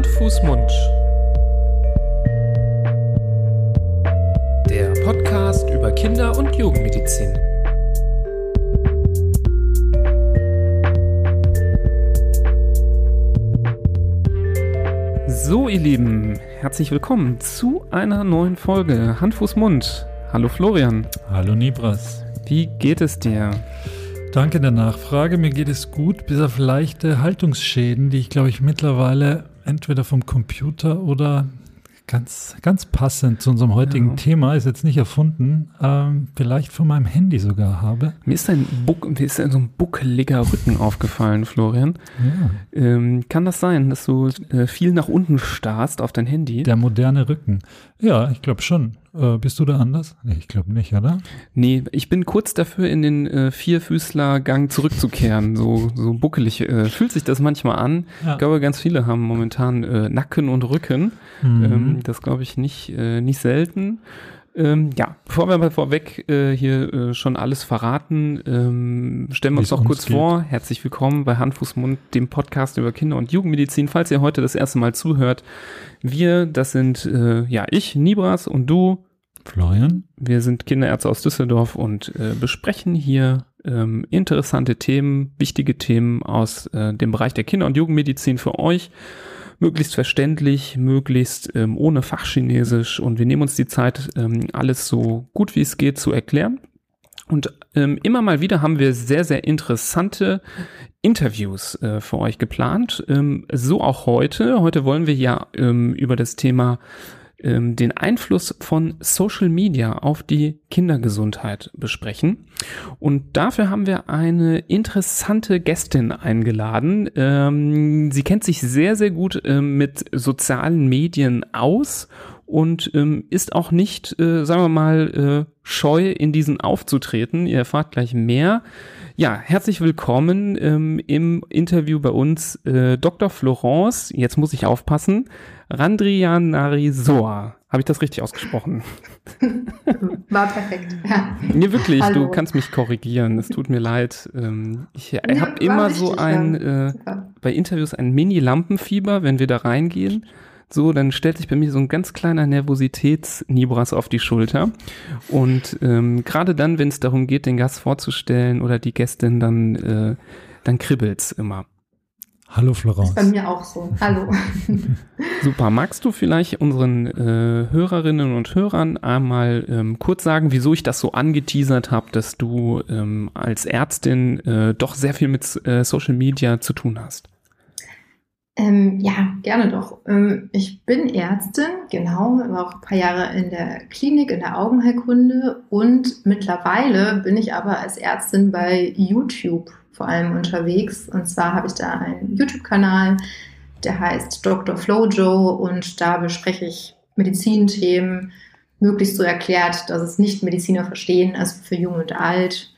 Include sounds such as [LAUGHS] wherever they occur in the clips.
Hand, Fuß, Mund. Der Podcast über Kinder- und Jugendmedizin. So, ihr Lieben, herzlich willkommen zu einer neuen Folge Hand, Fuß, Mund. Hallo Florian. Hallo Nibras. Wie geht es dir? Danke der Nachfrage. Mir geht es gut, bis auf leichte Haltungsschäden, die ich glaube ich mittlerweile entweder vom Computer oder ganz, ganz passend zu unserem heutigen ja. Thema, ist jetzt nicht erfunden, ähm, vielleicht von meinem Handy sogar habe. Mir ist ein, Buck, mir ist ein so ein buckeliger Rücken [LAUGHS] aufgefallen, Florian. Ja. Ähm, kann das sein, dass du äh, viel nach unten starrst auf dein Handy? Der moderne Rücken. Ja, ich glaube schon. Äh, bist du da anders? Nee, ich glaube nicht, oder? Nee, ich bin kurz dafür, in den äh, Vierfüßlergang zurückzukehren. so, so buckelig äh, fühlt sich das manchmal an. Ja. Ich glaube, ganz viele haben momentan äh, Nacken und Rücken. Mhm. Ähm, das glaube ich nicht, äh, nicht selten. Ähm, ja, bevor wir mal vorweg äh, hier äh, schon alles verraten, ähm, stellen wir uns noch kurz geht. vor. Herzlich willkommen bei Hand, Fuß, Mund, dem Podcast über Kinder- und Jugendmedizin. Falls ihr heute das erste Mal zuhört, wir, das sind äh, ja ich, Nibras und du, Florian. Wir sind Kinderärzte aus Düsseldorf und äh, besprechen hier ähm, interessante Themen, wichtige Themen aus äh, dem Bereich der Kinder- und Jugendmedizin für euch möglichst verständlich, möglichst ähm, ohne Fachchinesisch und wir nehmen uns die Zeit, ähm, alles so gut wie es geht zu erklären. Und ähm, immer mal wieder haben wir sehr, sehr interessante Interviews äh, für euch geplant. Ähm, so auch heute. Heute wollen wir ja ähm, über das Thema ähm, den Einfluss von Social Media auf die Kindergesundheit besprechen. Und dafür haben wir eine interessante Gästin eingeladen. Ähm, sie kennt sich sehr, sehr gut ähm, mit sozialen Medien aus und ähm, ist auch nicht, äh, sagen wir mal, äh, scheu in diesen aufzutreten. Ihr erfahrt gleich mehr. Ja, herzlich willkommen ähm, im Interview bei uns äh, Dr. Florence, jetzt muss ich aufpassen, Randrianarisoa. Habe ich das richtig ausgesprochen? [LAUGHS] War perfekt, ja. Nee, wirklich, Hallo. du kannst mich korrigieren, es tut mir leid. Ähm, ich habe immer richtig, so ein, äh, bei Interviews ein Mini-Lampenfieber, wenn wir da reingehen so, dann stellt sich bei mir so ein ganz kleiner Nervositäts-Nibras auf die Schulter. Und ähm, gerade dann, wenn es darum geht, den Gast vorzustellen oder die Gästin, dann, äh, dann kribbelt's immer. Hallo Florence. Ist bei mir auch so. Hallo. [LAUGHS] Super. Magst du vielleicht unseren äh, Hörerinnen und Hörern einmal ähm, kurz sagen, wieso ich das so angeteasert habe, dass du ähm, als Ärztin äh, doch sehr viel mit äh, Social Media zu tun hast? Ähm, ja, gerne doch. Ähm, ich bin Ärztin, genau, war auch ein paar Jahre in der Klinik, in der Augenheilkunde und mittlerweile bin ich aber als Ärztin bei YouTube vor allem unterwegs. Und zwar habe ich da einen YouTube-Kanal, der heißt Dr. Flojo und da bespreche ich Medizinthemen, möglichst so erklärt, dass es nicht Mediziner verstehen, also für jung und alt,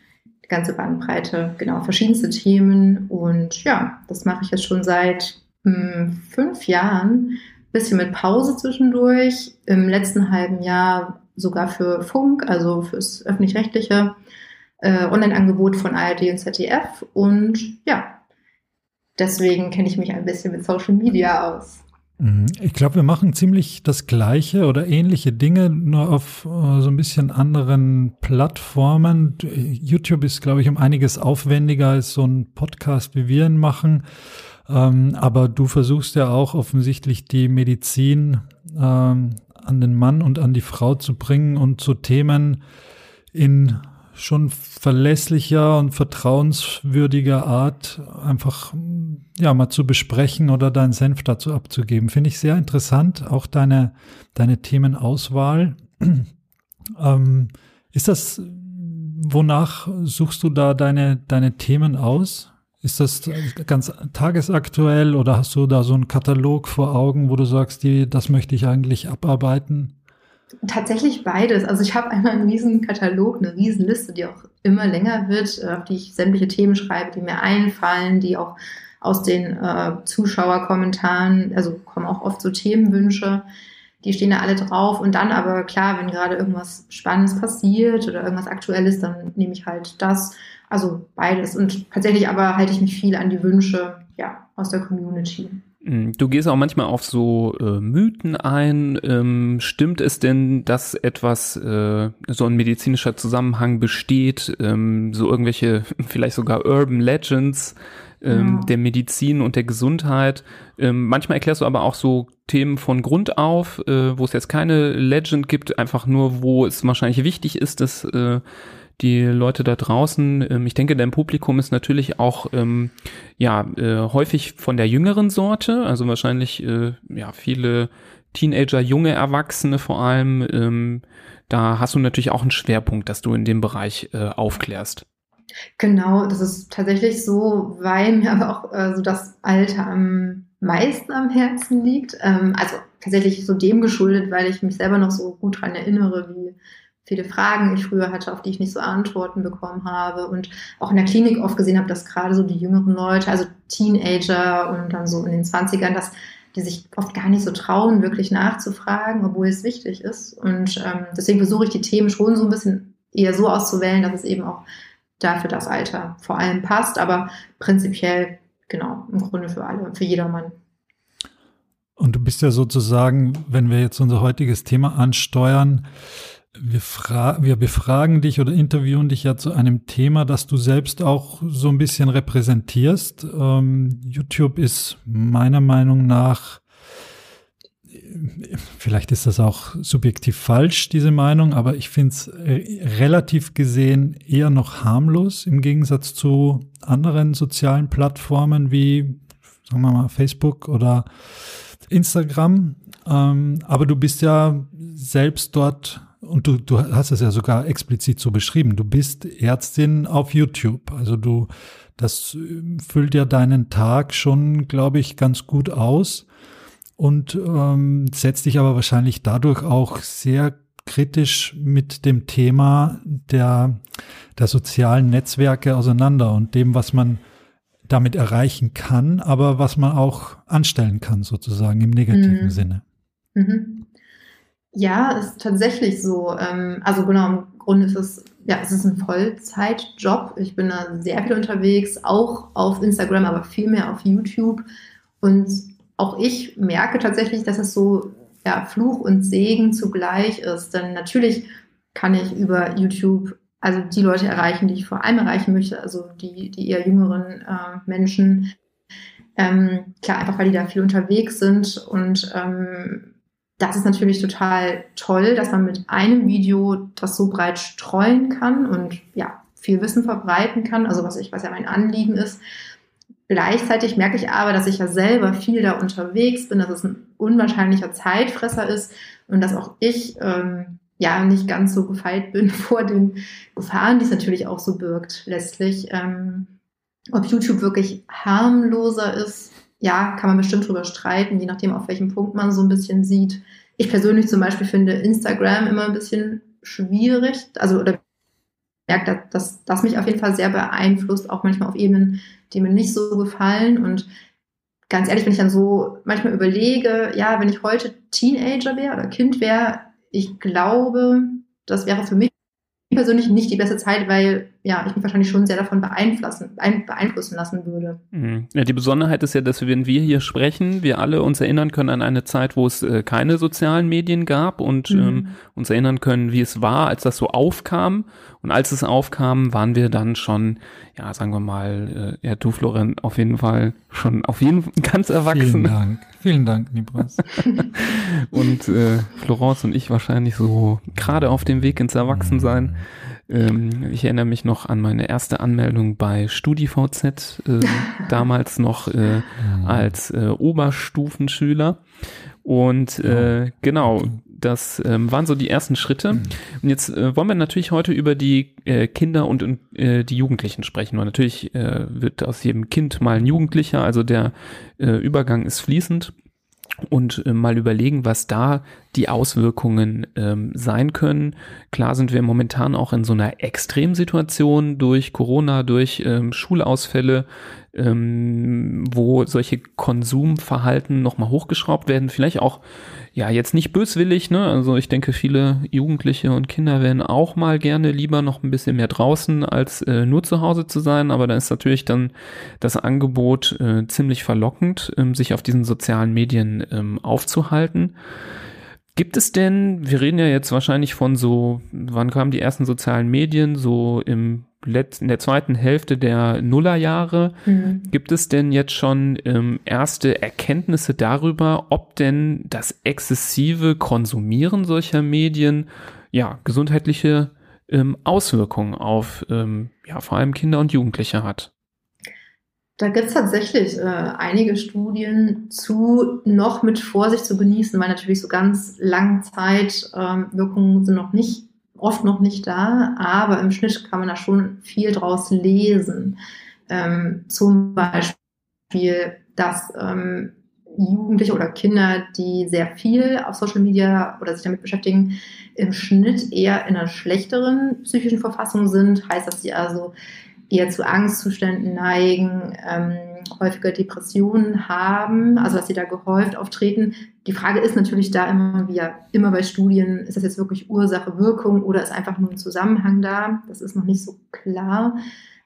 die ganze Bandbreite, genau, verschiedenste Themen. Und ja, das mache ich jetzt schon seit hm, fünf Jahren, bisschen mit Pause zwischendurch, im letzten halben Jahr sogar für Funk, also fürs öffentlich-rechtliche äh, Online-Angebot von ARD und ZDF. Und ja, deswegen kenne ich mich ein bisschen mit Social Media aus. Mhm. Ich glaube, wir machen ziemlich das gleiche oder ähnliche Dinge, nur auf uh, so ein bisschen anderen Plattformen. YouTube ist, glaube ich, um einiges aufwendiger als so ein Podcast, wie wir ihn machen. Ähm, aber du versuchst ja auch offensichtlich die Medizin ähm, an den Mann und an die Frau zu bringen und zu Themen in schon verlässlicher und vertrauenswürdiger Art einfach ja mal zu besprechen oder deinen Senf dazu abzugeben. Finde ich sehr interessant, auch deine, deine Themenauswahl. [CLEARS THROAT] ähm, ist das, wonach suchst du da deine, deine Themen aus? Ist das ganz tagesaktuell oder hast du da so einen Katalog vor Augen, wo du sagst, die, das möchte ich eigentlich abarbeiten? Tatsächlich beides. Also ich habe einmal einen riesen Katalog, eine riesen Liste, die auch immer länger wird, äh, auf die ich sämtliche Themen schreibe, die mir einfallen, die auch aus den äh, Zuschauerkommentaren, also kommen auch oft so Themenwünsche, die stehen da alle drauf. Und dann aber klar, wenn gerade irgendwas Spannendes passiert oder irgendwas Aktuelles, dann nehme ich halt das. Also beides. Und tatsächlich aber halte ich mich viel an die Wünsche ja, aus der Community. Hm, du gehst auch manchmal auf so äh, Mythen ein. Ähm, stimmt es denn, dass etwas, äh, so ein medizinischer Zusammenhang besteht, ähm, so irgendwelche, [LAUGHS] vielleicht sogar Urban Legends ähm, ja. der Medizin und der Gesundheit? Ähm, manchmal erklärst du aber auch so Themen von Grund auf, äh, wo es jetzt keine Legend gibt, einfach nur, wo es wahrscheinlich wichtig ist, dass äh, die Leute da draußen, ähm, ich denke, dein Publikum ist natürlich auch ähm, ja äh, häufig von der jüngeren Sorte, also wahrscheinlich äh, ja viele Teenager, junge Erwachsene vor allem. Ähm, da hast du natürlich auch einen Schwerpunkt, dass du in dem Bereich äh, aufklärst. Genau, das ist tatsächlich so, weil mir aber auch äh, so das Alter am meisten am Herzen liegt. Ähm, also tatsächlich so dem geschuldet, weil ich mich selber noch so gut daran erinnere, wie viele Fragen ich früher hatte, auf die ich nicht so Antworten bekommen habe und auch in der Klinik oft gesehen habe, dass gerade so die jüngeren Leute, also Teenager und dann so in den 20ern, dass die sich oft gar nicht so trauen, wirklich nachzufragen, obwohl es wichtig ist. Und ähm, deswegen versuche ich die Themen schon so ein bisschen eher so auszuwählen, dass es eben auch dafür das Alter vor allem passt, aber prinzipiell genau im Grunde für alle, für jedermann. Und du bist ja sozusagen, wenn wir jetzt unser heutiges Thema ansteuern, wir, fra wir befragen dich oder interviewen dich ja zu einem Thema, das du selbst auch so ein bisschen repräsentierst. Ähm, YouTube ist meiner Meinung nach, vielleicht ist das auch subjektiv falsch, diese Meinung, aber ich finde es relativ gesehen eher noch harmlos im Gegensatz zu anderen sozialen Plattformen wie, sagen wir mal, Facebook oder Instagram. Ähm, aber du bist ja selbst dort und du, du hast es ja sogar explizit so beschrieben, du bist Ärztin auf YouTube. Also du, das äh, füllt ja deinen Tag schon, glaube ich, ganz gut aus und ähm, setzt dich aber wahrscheinlich dadurch auch sehr kritisch mit dem Thema der, der sozialen Netzwerke auseinander und dem, was man damit erreichen kann, aber was man auch anstellen kann, sozusagen im negativen mhm. Sinne. Mhm. Ja, ist tatsächlich so. Ähm, also genau, im Grunde ist es, ja, es ist ein Vollzeitjob. Ich bin da sehr viel unterwegs, auch auf Instagram, aber viel mehr auf YouTube. Und auch ich merke tatsächlich, dass es so ja, Fluch und Segen zugleich ist. Denn natürlich kann ich über YouTube also die Leute erreichen, die ich vor allem erreichen möchte, also die, die eher jüngeren äh, Menschen. Ähm, klar, einfach weil die da viel unterwegs sind und ähm, das ist natürlich total toll, dass man mit einem Video das so breit streuen kann und ja, viel Wissen verbreiten kann, also was ich, was ja mein Anliegen ist. Gleichzeitig merke ich aber, dass ich ja selber viel da unterwegs bin, dass es ein unwahrscheinlicher Zeitfresser ist und dass auch ich ähm, ja nicht ganz so gefeit bin [LAUGHS] vor den Gefahren, die es natürlich auch so birgt, letztlich. Ähm, ob YouTube wirklich harmloser ist, ja, kann man bestimmt drüber streiten, je nachdem, auf welchem Punkt man so ein bisschen sieht. Ich persönlich zum Beispiel finde Instagram immer ein bisschen schwierig, also oder merke, dass das mich auf jeden Fall sehr beeinflusst, auch manchmal auf Ebenen, die mir nicht so gefallen. Und ganz ehrlich, wenn ich dann so manchmal überlege, ja, wenn ich heute Teenager wäre oder Kind wäre, ich glaube, das wäre für mich persönlich nicht die beste Zeit, weil ja, ich mich wahrscheinlich schon sehr davon beeinflussen, beeinflussen lassen würde. Mhm. Ja, die Besonderheit ist ja, dass wenn wir hier sprechen, wir alle uns erinnern können an eine Zeit, wo es äh, keine sozialen Medien gab und mhm. ähm, uns erinnern können, wie es war, als das so aufkam. Und als es aufkam, waren wir dann schon, ja, sagen wir mal, äh, ja, du, Florian, auf jeden Fall schon auf jeden Fall [LAUGHS] ganz erwachsen. Vielen Dank. Vielen Dank, Nibras. [LAUGHS] und äh, Florence und ich wahrscheinlich so gerade auf dem Weg ins Erwachsensein. Mhm ähm, ich erinnere mich noch an meine erste Anmeldung bei StudiVZ, äh, [LAUGHS] damals noch äh, mhm. als äh, Oberstufenschüler. Und äh, genau, das ähm, waren so die ersten Schritte. Mhm. Und jetzt äh, wollen wir natürlich heute über die äh, Kinder und äh, die Jugendlichen sprechen. Und natürlich äh, wird aus jedem Kind mal ein Jugendlicher, also der äh, Übergang ist fließend und äh, mal überlegen, was da die Auswirkungen ähm, sein können. Klar sind wir momentan auch in so einer Extremsituation durch Corona, durch ähm, Schulausfälle, ähm, wo solche Konsumverhalten nochmal hochgeschraubt werden. Vielleicht auch, ja, jetzt nicht böswillig, ne? Also ich denke, viele Jugendliche und Kinder werden auch mal gerne lieber noch ein bisschen mehr draußen, als äh, nur zu Hause zu sein. Aber da ist natürlich dann das Angebot äh, ziemlich verlockend, ähm, sich auf diesen sozialen Medien ähm, aufzuhalten. Gibt es denn, wir reden ja jetzt wahrscheinlich von so, wann kamen die ersten sozialen Medien, so im in der zweiten Hälfte der Nullerjahre. Mhm. Gibt es denn jetzt schon ähm, erste Erkenntnisse darüber, ob denn das exzessive Konsumieren solcher Medien ja gesundheitliche ähm, Auswirkungen auf ähm, ja vor allem Kinder und Jugendliche hat? Da gibt es tatsächlich äh, einige Studien zu, noch mit Vorsicht zu genießen, weil natürlich so ganz Langzeitwirkungen ähm, sind noch nicht oft noch nicht da, aber im Schnitt kann man da schon viel draus lesen. Ähm, zum Beispiel, dass ähm, Jugendliche oder Kinder, die sehr viel auf Social Media oder sich damit beschäftigen, im Schnitt eher in einer schlechteren psychischen Verfassung sind. Heißt, dass sie also eher zu Angstzuständen neigen, ähm, häufiger Depressionen haben, also dass sie da gehäuft auftreten. Die Frage ist natürlich da immer, wie ja immer bei Studien, ist das jetzt wirklich Ursache, Wirkung oder ist einfach nur ein Zusammenhang da? Das ist noch nicht so klar.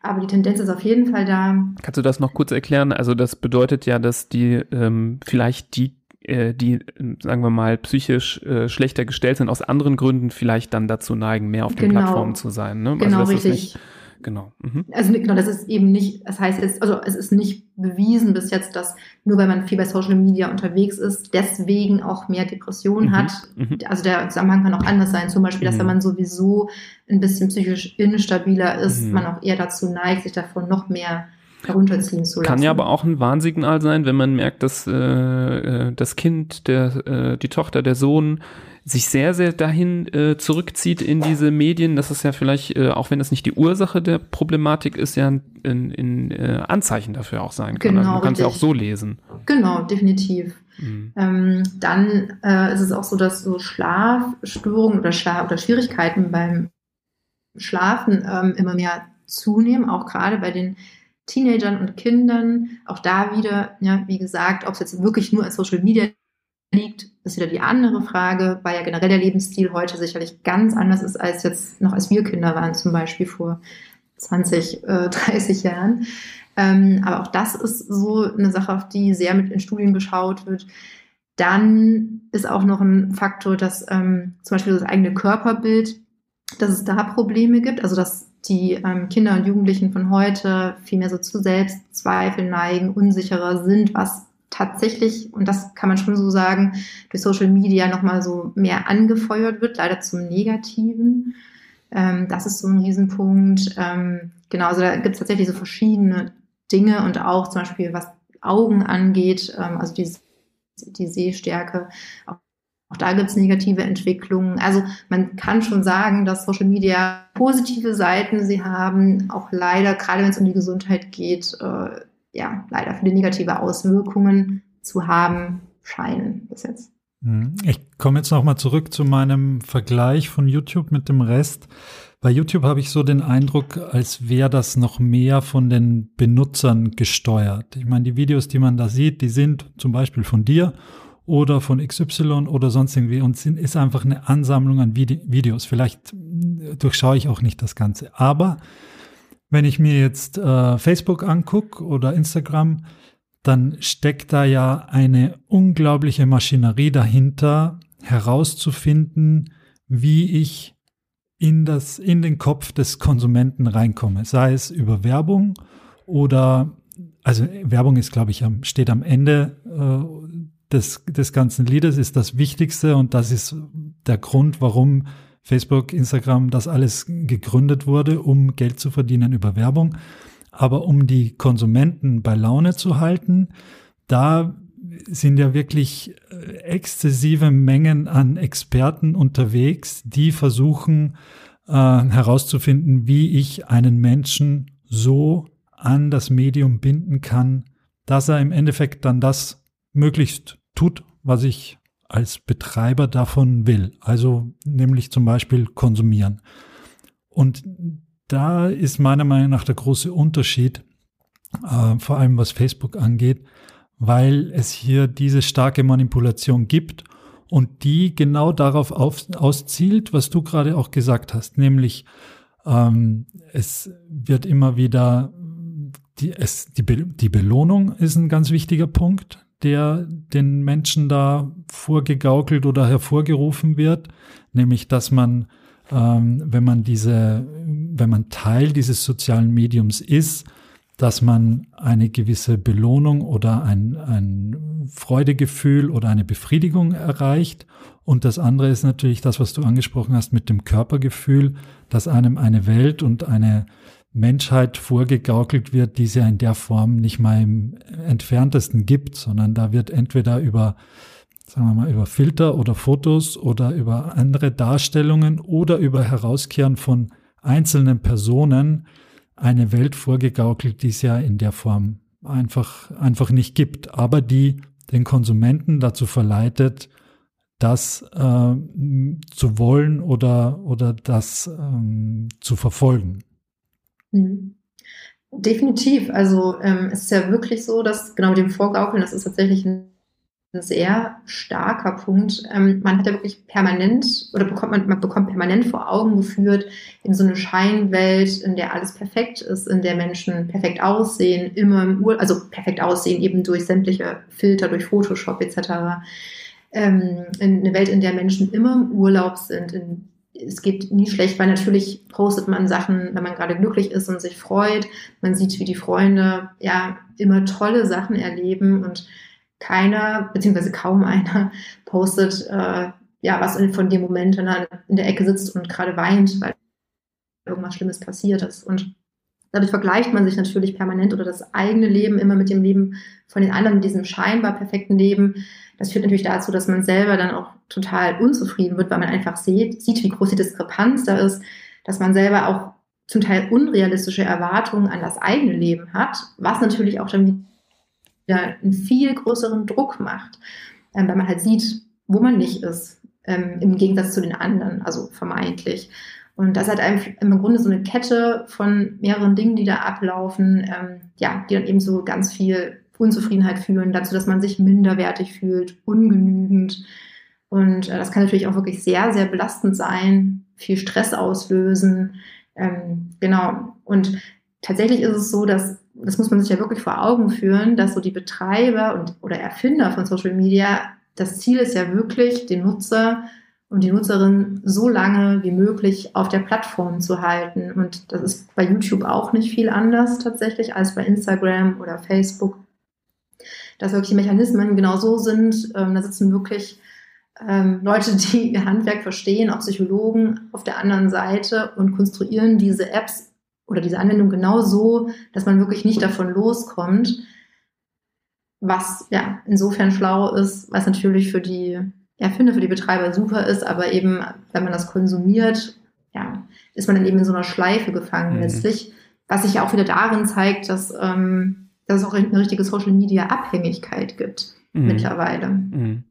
Aber die Tendenz ist auf jeden Fall da. Kannst du das noch kurz erklären? Also das bedeutet ja, dass die ähm, vielleicht die äh, die, sagen wir mal, psychisch äh, schlechter gestellt sind, aus anderen Gründen vielleicht dann dazu neigen, mehr auf den genau. Plattformen zu sein. Ne? Also genau, also richtig. Genau. Mhm. Also genau, das ist eben nicht, das heißt jetzt, also es ist nicht bewiesen bis jetzt, dass nur weil man viel bei Social Media unterwegs ist, deswegen auch mehr Depressionen mhm. hat. Mhm. Also der Zusammenhang kann auch anders sein. Zum Beispiel, dass mhm. wenn man sowieso ein bisschen psychisch instabiler ist, mhm. man auch eher dazu neigt, sich davon noch mehr herunterziehen zu lassen. Kann ja aber auch ein Warnsignal sein, wenn man merkt, dass äh, äh das Kind, der, äh, die Tochter, der Sohn sich sehr, sehr dahin äh, zurückzieht in diese Medien, dass es ja vielleicht, äh, auch wenn das nicht die Ursache der Problematik ist, ja ein in, in, äh, Anzeichen dafür auch sein kann. Also genau, also man kann es ja auch so lesen. Genau, definitiv. Mhm. Ähm, dann äh, ist es auch so, dass so Schlafstörungen oder, Schlaf oder Schwierigkeiten beim Schlafen ähm, immer mehr zunehmen, auch gerade bei den Teenagern und Kindern. Auch da wieder, ja, wie gesagt, ob es jetzt wirklich nur als Social Media liegt, ist wieder die andere Frage, weil ja generell der Lebensstil heute sicherlich ganz anders ist als jetzt noch als wir Kinder waren, zum Beispiel vor 20, äh, [LAUGHS] 30 Jahren. Ähm, aber auch das ist so eine Sache, auf die sehr mit in Studien geschaut wird. Dann ist auch noch ein Faktor, dass ähm, zum Beispiel das eigene Körperbild, dass es da Probleme gibt, also dass die ähm, Kinder und Jugendlichen von heute viel mehr so zu Selbstzweifeln neigen, unsicherer sind, was tatsächlich, und das kann man schon so sagen, durch Social Media nochmal so mehr angefeuert wird, leider zum Negativen. Ähm, das ist so ein Riesenpunkt. Ähm, genau, also da gibt es tatsächlich so verschiedene Dinge und auch zum Beispiel, was Augen angeht, ähm, also die, die Sehstärke, auch, auch da gibt es negative Entwicklungen. Also man kann schon sagen, dass Social Media positive Seiten sie haben, auch leider, gerade wenn es um die Gesundheit geht, äh, ja, leider viele negative Auswirkungen zu haben scheinen bis jetzt. Mhm. Ich komme jetzt nochmal zurück zu meinem Vergleich von YouTube mit dem Rest. Bei YouTube habe ich so den Eindruck, als wäre das noch mehr von den Benutzern gesteuert. Ich meine, die Videos, die man da sieht, die sind zum Beispiel von dir oder von XY oder sonst irgendwie und sind, ist einfach eine Ansammlung an Vide Videos. Vielleicht durchschaue ich auch nicht das Ganze. Aber wenn ich mir jetzt äh, Facebook angucke oder Instagram, dann steckt da ja eine unglaubliche Maschinerie dahinter, herauszufinden, wie ich in das, in den Kopf des Konsumenten reinkomme. Sei es über Werbung oder, also Werbung ist, glaube ich, am, steht am Ende äh, des, des ganzen Liedes, ist das Wichtigste und das ist der Grund, warum Facebook, Instagram, das alles gegründet wurde, um Geld zu verdienen über Werbung. Aber um die Konsumenten bei Laune zu halten, da sind ja wirklich äh, exzessive Mengen an Experten unterwegs, die versuchen äh, herauszufinden, wie ich einen Menschen so an das Medium binden kann, dass er im Endeffekt dann das möglichst tut, was ich als Betreiber davon will. Also nämlich zum Beispiel konsumieren. Und da ist meiner Meinung nach der große Unterschied, äh, vor allem was Facebook angeht, weil es hier diese starke Manipulation gibt und die genau darauf auf, auszielt, was du gerade auch gesagt hast, nämlich ähm, es wird immer wieder die, es, die, Be die Belohnung ist ein ganz wichtiger Punkt, der den Menschen da vorgegaukelt oder hervorgerufen wird, nämlich dass man, ähm, wenn man diese, wenn man Teil dieses sozialen Mediums ist, dass man eine gewisse Belohnung oder ein, ein Freudegefühl oder eine Befriedigung erreicht. Und das andere ist natürlich das, was du angesprochen hast mit dem Körpergefühl, dass einem eine Welt und eine Menschheit vorgegaukelt wird, die es ja in der Form nicht mal im entferntesten gibt, sondern da wird entweder über, sagen wir mal, über Filter oder Fotos oder über andere Darstellungen oder über Herauskehren von einzelnen Personen eine Welt vorgegaukelt, die es ja in der Form einfach, einfach nicht gibt, aber die den Konsumenten dazu verleitet, das äh, zu wollen oder, oder das ähm, zu verfolgen. Mhm. Definitiv. Also ähm, es ist ja wirklich so, dass genau mit dem Vorgaukeln, das ist tatsächlich ein ein sehr starker Punkt. Ähm, man hat ja wirklich permanent oder bekommt man, man bekommt permanent vor Augen geführt in so eine Scheinwelt, in der alles perfekt ist, in der Menschen perfekt aussehen, immer im Ur also perfekt aussehen eben durch sämtliche Filter, durch Photoshop etc. Ähm, in eine Welt, in der Menschen immer im Urlaub sind. In, es geht nie schlecht, weil natürlich postet man Sachen, wenn man gerade glücklich ist und sich freut. Man sieht, wie die Freunde ja immer tolle Sachen erleben und keiner, beziehungsweise kaum einer, [LAUGHS] postet, äh, ja, was von dem Moment, wenn er in der Ecke sitzt und gerade weint, weil irgendwas Schlimmes passiert ist. Und dadurch vergleicht man sich natürlich permanent oder das eigene Leben immer mit dem Leben von den anderen, diesem scheinbar perfekten Leben. Das führt natürlich dazu, dass man selber dann auch total unzufrieden wird, weil man einfach sieht, sieht wie groß die Diskrepanz da ist, dass man selber auch zum Teil unrealistische Erwartungen an das eigene Leben hat, was natürlich auch dann wieder einen viel größeren Druck macht, ähm, weil man halt sieht, wo man nicht ist, ähm, im Gegensatz zu den anderen, also vermeintlich. Und das hat einfach im Grunde so eine Kette von mehreren Dingen, die da ablaufen, ähm, ja, die dann eben so ganz viel Unzufriedenheit führen, dazu, dass man sich minderwertig fühlt, ungenügend. Und äh, das kann natürlich auch wirklich sehr, sehr belastend sein, viel Stress auslösen. Ähm, genau. Und tatsächlich ist es so, dass das muss man sich ja wirklich vor Augen führen, dass so die Betreiber und, oder Erfinder von Social Media, das Ziel ist ja wirklich, den Nutzer und die Nutzerin so lange wie möglich auf der Plattform zu halten. Und das ist bei YouTube auch nicht viel anders tatsächlich als bei Instagram oder Facebook. Dass wirklich die Mechanismen genau so sind, ähm, da sitzen wirklich ähm, Leute, die ihr [LAUGHS] Handwerk verstehen, auch Psychologen auf der anderen Seite und konstruieren diese Apps oder diese Anwendung genau so, dass man wirklich nicht davon loskommt, was ja insofern schlau ist, was natürlich für die Erfinder, für die Betreiber super ist, aber eben, wenn man das konsumiert, ja, ist man dann eben in so einer Schleife gefangen mhm. letztlich, was sich ja auch wieder darin zeigt, dass, ähm, dass es auch eine richtige Social Media Abhängigkeit gibt mhm. mittlerweile. Mhm.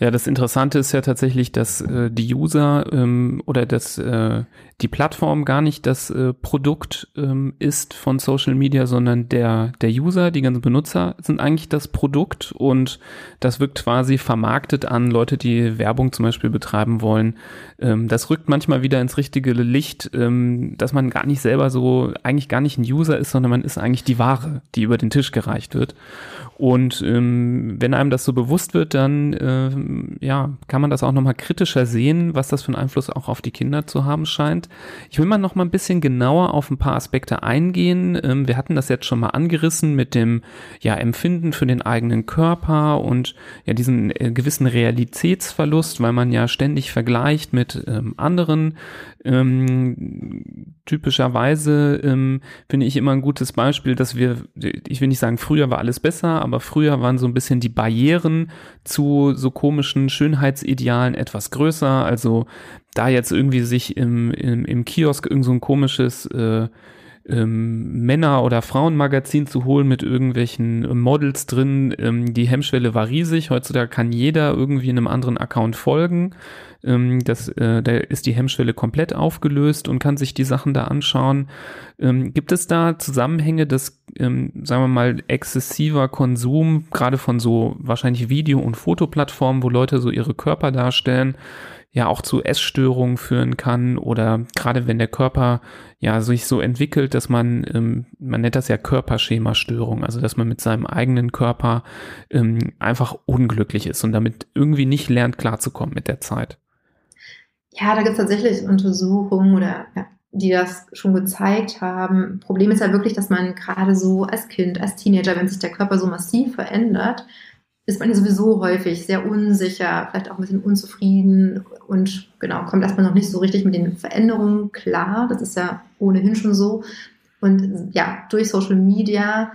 Ja, das Interessante ist ja tatsächlich, dass äh, die User ähm, oder dass äh, die Plattform gar nicht das äh, Produkt ähm, ist von Social Media, sondern der, der User, die ganzen Benutzer sind eigentlich das Produkt und das wirkt quasi vermarktet an Leute, die Werbung zum Beispiel betreiben wollen. Ähm, das rückt manchmal wieder ins richtige Licht, ähm, dass man gar nicht selber so, eigentlich gar nicht ein User ist, sondern man ist eigentlich die Ware, die über den Tisch gereicht wird. Und ähm, wenn einem das so bewusst wird, dann äh, ja, kann man das auch nochmal kritischer sehen, was das für einen Einfluss auch auf die Kinder zu haben scheint. Ich will mal nochmal ein bisschen genauer auf ein paar Aspekte eingehen. Ähm, wir hatten das jetzt schon mal angerissen mit dem ja, Empfinden für den eigenen Körper und ja diesen äh, gewissen Realitätsverlust, weil man ja ständig vergleicht mit ähm, anderen ähm, typischerweise ähm, finde ich immer ein gutes Beispiel, dass wir, ich will nicht sagen, früher war alles besser, aber früher waren so ein bisschen die Barrieren zu so komischen Schönheitsidealen etwas größer. Also da jetzt irgendwie sich im, im, im Kiosk irgend so ein komisches äh, ähm, Männer- oder Frauenmagazin zu holen mit irgendwelchen Models drin. Ähm, die Hemmschwelle war riesig. Heutzutage kann jeder irgendwie einem anderen Account folgen. Ähm, das, äh, da ist die Hemmschwelle komplett aufgelöst und kann sich die Sachen da anschauen. Ähm, gibt es da Zusammenhänge, dass, ähm, sagen wir mal, exzessiver Konsum, gerade von so wahrscheinlich Video- und Fotoplattformen, wo Leute so ihre Körper darstellen, ja auch zu Essstörungen führen kann oder gerade wenn der Körper ja sich so entwickelt, dass man, ähm, man nennt das ja Körperschemastörung, also dass man mit seinem eigenen Körper ähm, einfach unglücklich ist und damit irgendwie nicht lernt klarzukommen mit der Zeit. Ja, da gibt es tatsächlich Untersuchungen oder ja, die das schon gezeigt haben. Problem ist ja wirklich, dass man gerade so als Kind, als Teenager, wenn sich der Körper so massiv verändert, ist man ja sowieso häufig sehr unsicher, vielleicht auch ein bisschen unzufrieden und genau, kommt erstmal noch nicht so richtig mit den Veränderungen klar. Das ist ja ohnehin schon so. Und ja, durch Social Media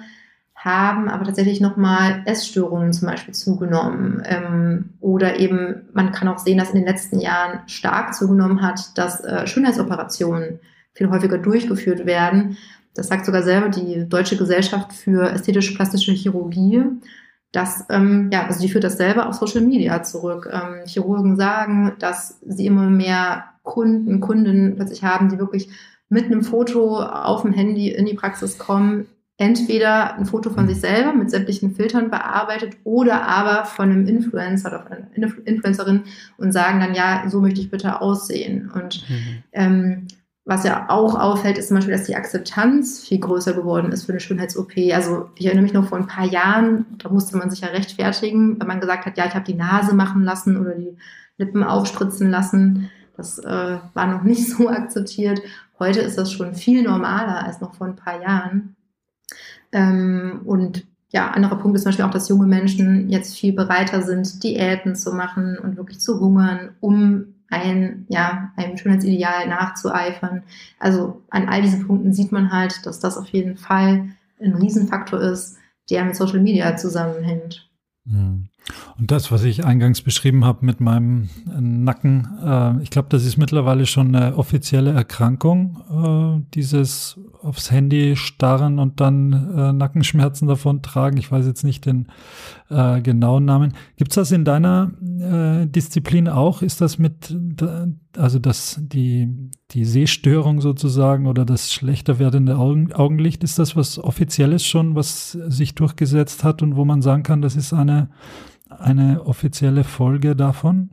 haben aber tatsächlich nochmal Essstörungen zum Beispiel zugenommen. Ähm, oder eben, man kann auch sehen, dass in den letzten Jahren stark zugenommen hat, dass äh, Schönheitsoperationen viel häufiger durchgeführt werden. Das sagt sogar selber die Deutsche Gesellschaft für ästhetisch-plastische Chirurgie dass, ähm, ja, also die führt das selber auf Social Media zurück. Ähm, Chirurgen sagen, dass sie immer mehr Kunden, Kundinnen plötzlich haben, die wirklich mit einem Foto auf dem Handy in die Praxis kommen, entweder ein Foto von sich selber mit sämtlichen Filtern bearbeitet oder aber von einem Influencer oder von einer Influencerin und sagen dann, ja, so möchte ich bitte aussehen. Und mhm. ähm, was ja auch auffällt, ist zum Beispiel, dass die Akzeptanz viel größer geworden ist für eine Schönheits-OP. Also ich erinnere mich noch vor ein paar Jahren, da musste man sich ja rechtfertigen, wenn man gesagt hat, ja, ich habe die Nase machen lassen oder die Lippen aufspritzen lassen. Das äh, war noch nicht [LAUGHS] so akzeptiert. Heute ist das schon viel normaler als noch vor ein paar Jahren. Ähm, und ja, anderer Punkt ist zum Beispiel auch, dass junge Menschen jetzt viel bereiter sind, Diäten zu machen und wirklich zu hungern, um ein, ja, einem Schönheitsideal nachzueifern. Also an all diesen Punkten sieht man halt, dass das auf jeden Fall ein Riesenfaktor ist, der mit Social Media zusammenhängt. Mhm. Und das, was ich eingangs beschrieben habe mit meinem Nacken, äh, ich glaube, das ist mittlerweile schon eine offizielle Erkrankung, äh, dieses aufs Handy starren und dann äh, Nackenschmerzen davon tragen. Ich weiß jetzt nicht den äh, genauen Namen. Gibt's das in deiner äh, Disziplin auch? Ist das mit, also das, die, die Sehstörung sozusagen oder das schlechter werdende Augen, Augenlicht, ist das was Offizielles schon, was sich durchgesetzt hat und wo man sagen kann, das ist eine, eine offizielle Folge davon?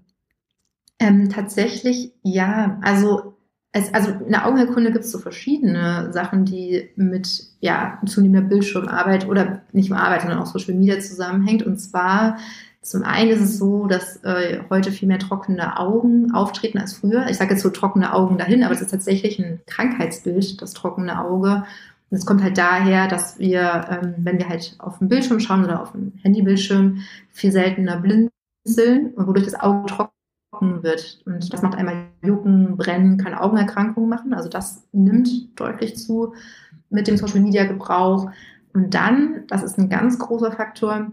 Ähm, tatsächlich ja. Also es, also in der Augenheilkunde gibt es so verschiedene Sachen, die mit ja, zunehmender Bildschirmarbeit oder nicht nur Arbeit, sondern auch Social Media zusammenhängt. Und zwar zum einen ist es so, dass äh, heute viel mehr trockene Augen auftreten als früher. Ich sage jetzt so trockene Augen dahin, aber es ist tatsächlich ein Krankheitsbild, das trockene Auge. Und es kommt halt daher, dass wir, ähm, wenn wir halt auf den Bildschirm schauen oder auf den Handybildschirm, viel seltener blinzeln, wodurch das Auge trocken trocken wird. Und das macht einmal Jucken, Brennen, kann Augenerkrankungen machen. Also das nimmt deutlich zu mit dem Social Media Gebrauch. Und dann, das ist ein ganz großer Faktor,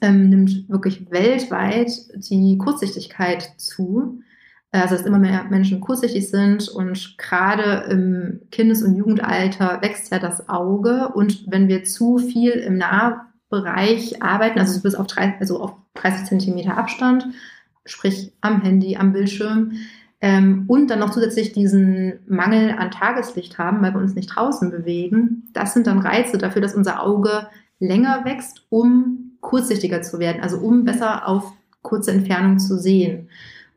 ähm, nimmt wirklich weltweit die Kurzsichtigkeit zu. Also dass immer mehr Menschen kurzsichtig sind und gerade im Kindes- und Jugendalter wächst ja das Auge und wenn wir zu viel im Nahbereich arbeiten, also bis auf, 30, also auf 30 Zentimeter Abstand, sprich am Handy, am Bildschirm. Ähm, und dann noch zusätzlich diesen Mangel an Tageslicht haben, weil wir uns nicht draußen bewegen. Das sind dann Reize dafür, dass unser Auge länger wächst, um kurzsichtiger zu werden, also um besser auf kurze Entfernung zu sehen.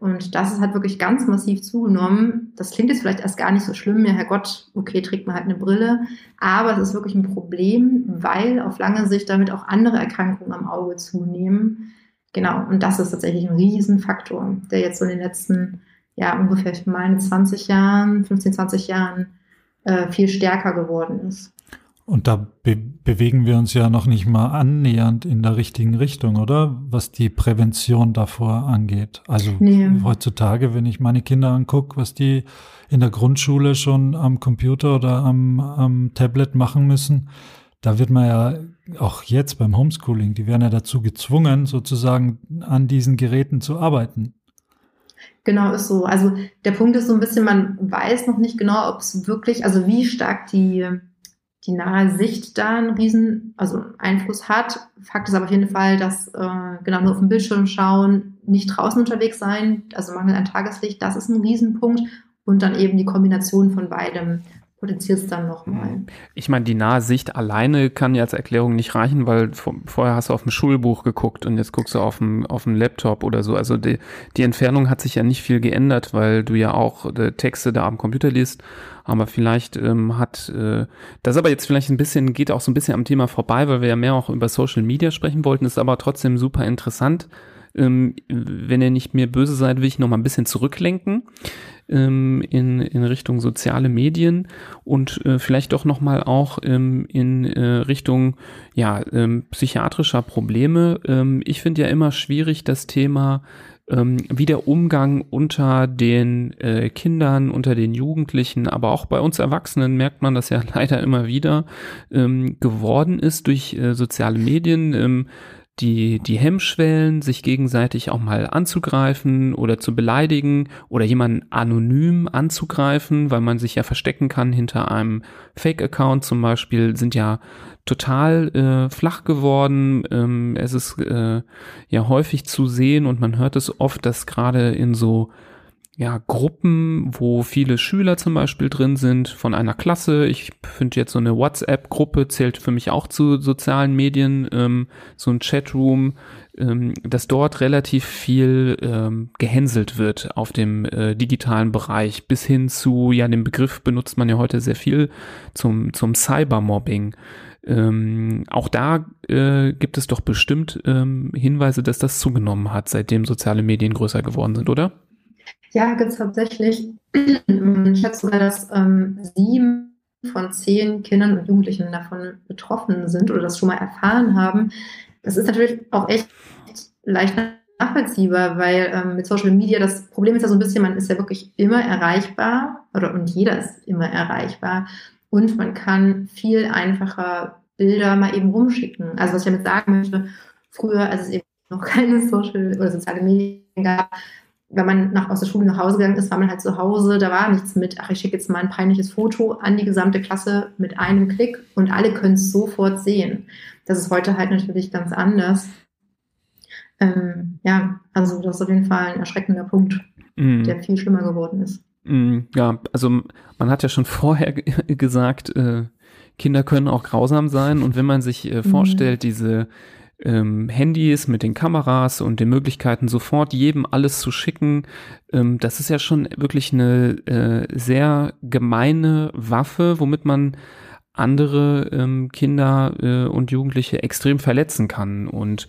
Und das hat wirklich ganz massiv zugenommen. Das klingt jetzt vielleicht erst gar nicht so schlimm. Ja, Herrgott, okay, trägt man halt eine Brille. Aber es ist wirklich ein Problem, weil auf lange Sicht damit auch andere Erkrankungen am Auge zunehmen. Genau, und das ist tatsächlich ein Riesenfaktor, der jetzt so in den letzten, ja, ungefähr meine 20 Jahren, 15, 20 Jahren äh, viel stärker geworden ist. Und da be bewegen wir uns ja noch nicht mal annähernd in der richtigen Richtung, oder? Was die Prävention davor angeht. Also nee. heutzutage, wenn ich meine Kinder angucke, was die in der Grundschule schon am Computer oder am, am Tablet machen müssen, da wird man ja auch jetzt beim Homeschooling, die werden ja dazu gezwungen, sozusagen an diesen Geräten zu arbeiten. Genau, ist so. Also der Punkt ist so ein bisschen, man weiß noch nicht genau, ob es wirklich, also wie stark die die nahe Sicht da einen riesen also Einfluss hat. Fakt ist aber auf jeden Fall, dass äh, genau nur auf dem Bildschirm schauen, nicht draußen unterwegs sein, also Mangel an Tageslicht, das ist ein Riesenpunkt. Und dann eben die Kombination von beidem es dann nochmal. Mhm. Ich meine, die nahe Sicht alleine kann ja als Erklärung nicht reichen, weil vorher hast du auf dem Schulbuch geguckt und jetzt guckst du auf dem, auf dem Laptop oder so. Also die, die Entfernung hat sich ja nicht viel geändert, weil du ja auch äh, Texte da am Computer liest. Aber vielleicht ähm, hat äh, das aber jetzt vielleicht ein bisschen, geht auch so ein bisschen am Thema vorbei, weil wir ja mehr auch über Social Media sprechen wollten, ist aber trotzdem super interessant. Ähm, wenn ihr nicht mir böse seid, will ich noch mal ein bisschen zurücklenken ähm, in, in Richtung soziale Medien und äh, vielleicht doch nochmal auch ähm, in äh, Richtung ja, ähm, psychiatrischer Probleme. Ähm, ich finde ja immer schwierig das Thema, ähm, wie der Umgang unter den äh, Kindern, unter den Jugendlichen, aber auch bei uns Erwachsenen merkt man das ja [LAUGHS] leider immer wieder ähm, geworden ist durch äh, soziale Medien. Ähm, die, die Hemmschwellen, sich gegenseitig auch mal anzugreifen oder zu beleidigen oder jemanden anonym anzugreifen, weil man sich ja verstecken kann hinter einem Fake-Account zum Beispiel, sind ja total äh, flach geworden. Ähm, es ist äh, ja häufig zu sehen und man hört es oft, dass gerade in so ja, Gruppen, wo viele Schüler zum Beispiel drin sind von einer Klasse. Ich finde jetzt so eine WhatsApp-Gruppe zählt für mich auch zu sozialen Medien, ähm, so ein Chatroom, ähm, dass dort relativ viel ähm, gehänselt wird auf dem äh, digitalen Bereich, bis hin zu, ja, den Begriff benutzt man ja heute sehr viel zum, zum Cybermobbing. Ähm, auch da äh, gibt es doch bestimmt ähm, Hinweise, dass das zugenommen hat, seitdem soziale Medien größer geworden sind, oder? Ja, es tatsächlich. Ich schätze sogar, dass ähm, sieben von zehn Kindern und Jugendlichen davon betroffen sind oder das schon mal erfahren haben. Das ist natürlich auch echt leicht nachvollziehbar, weil ähm, mit Social Media das Problem ist ja so ein bisschen, man ist ja wirklich immer erreichbar oder und jeder ist immer erreichbar und man kann viel einfacher Bilder mal eben rumschicken. Also was ich damit sagen möchte, früher, als es eben noch keine Social oder soziale Medien gab, wenn man nach, aus der Schule nach Hause gegangen ist, war man halt zu Hause, da war nichts mit, ach, ich schicke jetzt mal ein peinliches Foto an die gesamte Klasse mit einem Klick und alle können es sofort sehen. Das ist heute halt natürlich ganz anders. Ähm, ja, also das ist auf jeden Fall ein erschreckender Punkt, mm. der viel schlimmer geworden ist. Mm, ja, also man hat ja schon [LAUGHS] vorher gesagt, äh, Kinder können auch grausam sein und wenn man sich äh, mhm. vorstellt, diese ähm, Handys mit den Kameras und den Möglichkeiten, sofort jedem alles zu schicken, ähm, das ist ja schon wirklich eine äh, sehr gemeine Waffe, womit man andere ähm, Kinder äh, und Jugendliche extrem verletzen kann. Und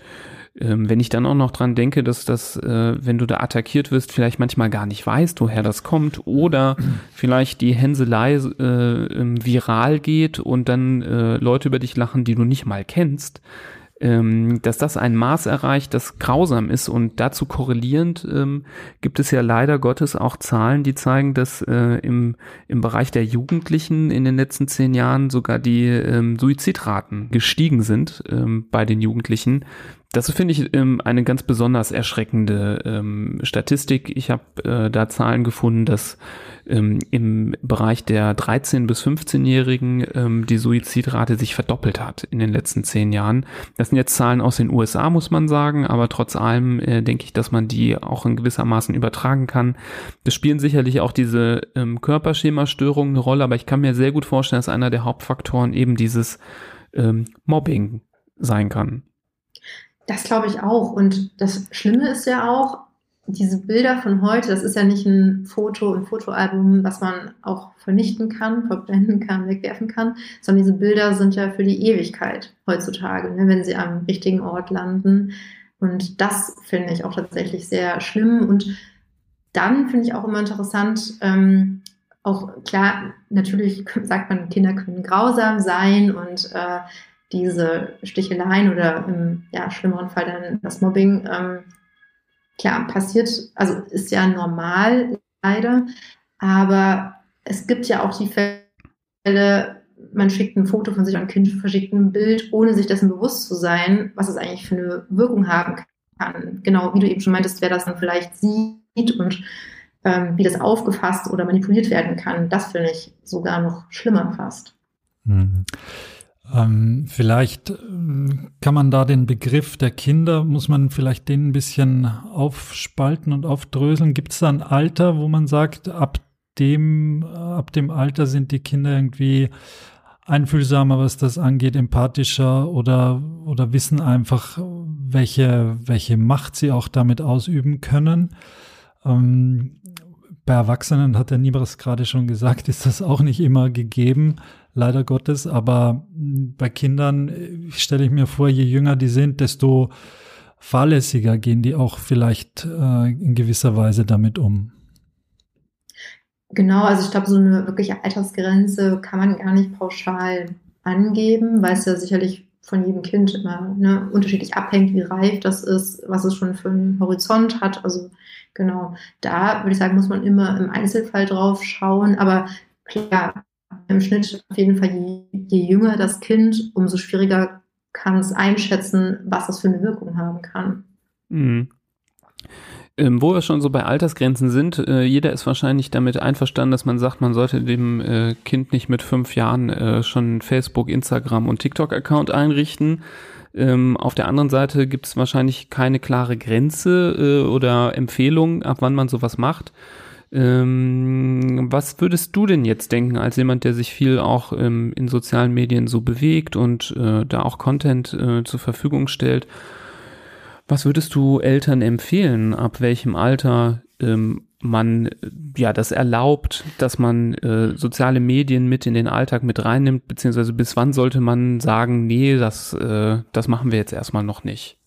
ähm, wenn ich dann auch noch dran denke, dass das, äh, wenn du da attackiert wirst, vielleicht manchmal gar nicht weißt, woher das kommt, oder [CLEARS THROAT] vielleicht die Hänselei äh, ähm, viral geht und dann äh, Leute über dich lachen, die du nicht mal kennst, dass das ein Maß erreicht, das grausam ist. Und dazu korrelierend ähm, gibt es ja leider Gottes auch Zahlen, die zeigen, dass äh, im, im Bereich der Jugendlichen in den letzten zehn Jahren sogar die ähm, Suizidraten gestiegen sind ähm, bei den Jugendlichen. Das finde ich ähm, eine ganz besonders erschreckende ähm, Statistik. Ich habe äh, da Zahlen gefunden, dass ähm, im Bereich der 13- bis 15-Jährigen ähm, die Suizidrate sich verdoppelt hat in den letzten zehn Jahren. Das sind jetzt Zahlen aus den USA, muss man sagen, aber trotz allem äh, denke ich, dass man die auch in gewissermaßen übertragen kann. Das spielen sicherlich auch diese ähm, Körperschemastörungen eine Rolle, aber ich kann mir sehr gut vorstellen, dass einer der Hauptfaktoren eben dieses ähm, Mobbing sein kann. Das glaube ich auch. Und das Schlimme ist ja auch, diese Bilder von heute, das ist ja nicht ein Foto, ein Fotoalbum, was man auch vernichten kann, verblenden kann, wegwerfen kann, sondern diese Bilder sind ja für die Ewigkeit heutzutage, ne, wenn sie am richtigen Ort landen. Und das finde ich auch tatsächlich sehr schlimm. Und dann finde ich auch immer interessant, ähm, auch klar, natürlich sagt man, Kinder können grausam sein und äh, diese Sticheleien oder im ja, schlimmeren Fall dann das Mobbing, ähm, klar, passiert, also ist ja normal leider, aber es gibt ja auch die Fälle, man schickt ein Foto von sich an ein Kind, verschickt ein Bild, ohne sich dessen bewusst zu sein, was es eigentlich für eine Wirkung haben kann. Genau, wie du eben schon meintest, wer das dann vielleicht sieht und ähm, wie das aufgefasst oder manipuliert werden kann, das finde ich sogar noch schlimmer fast. Mhm. Ähm, vielleicht äh, kann man da den Begriff der Kinder, muss man vielleicht den ein bisschen aufspalten und aufdröseln. Gibt es da ein Alter, wo man sagt, ab dem, ab dem Alter sind die Kinder irgendwie einfühlsamer, was das angeht, empathischer oder, oder wissen einfach, welche, welche Macht sie auch damit ausüben können. Ähm, bei Erwachsenen hat der Nibras gerade schon gesagt, ist das auch nicht immer gegeben, leider Gottes. Aber bei Kindern äh, stelle ich mir vor, je jünger die sind, desto fahrlässiger gehen die auch vielleicht äh, in gewisser Weise damit um. Genau, also ich glaube, so eine wirkliche Altersgrenze kann man gar nicht pauschal angeben, weil es ja sicherlich von jedem Kind immer ne, unterschiedlich abhängt, wie reif das ist, was es schon für einen Horizont hat. Also genau, da würde ich sagen, muss man immer im Einzelfall drauf schauen. Aber klar, im Schnitt auf jeden Fall, je, je jünger das Kind, umso schwieriger kann es einschätzen, was das für eine Wirkung haben kann. Mhm. Ähm, wo wir schon so bei Altersgrenzen sind, äh, jeder ist wahrscheinlich damit einverstanden, dass man sagt, man sollte dem äh, Kind nicht mit fünf Jahren äh, schon Facebook, Instagram und TikTok-Account einrichten. Ähm, auf der anderen Seite gibt es wahrscheinlich keine klare Grenze äh, oder Empfehlung, ab wann man sowas macht. Ähm, was würdest du denn jetzt denken, als jemand, der sich viel auch ähm, in sozialen Medien so bewegt und äh, da auch Content äh, zur Verfügung stellt? Was würdest du Eltern empfehlen, ab welchem Alter ähm, man ja das erlaubt, dass man äh, soziale Medien mit in den Alltag mit reinnimmt, beziehungsweise bis wann sollte man sagen, nee, das, äh, das machen wir jetzt erstmal noch nicht?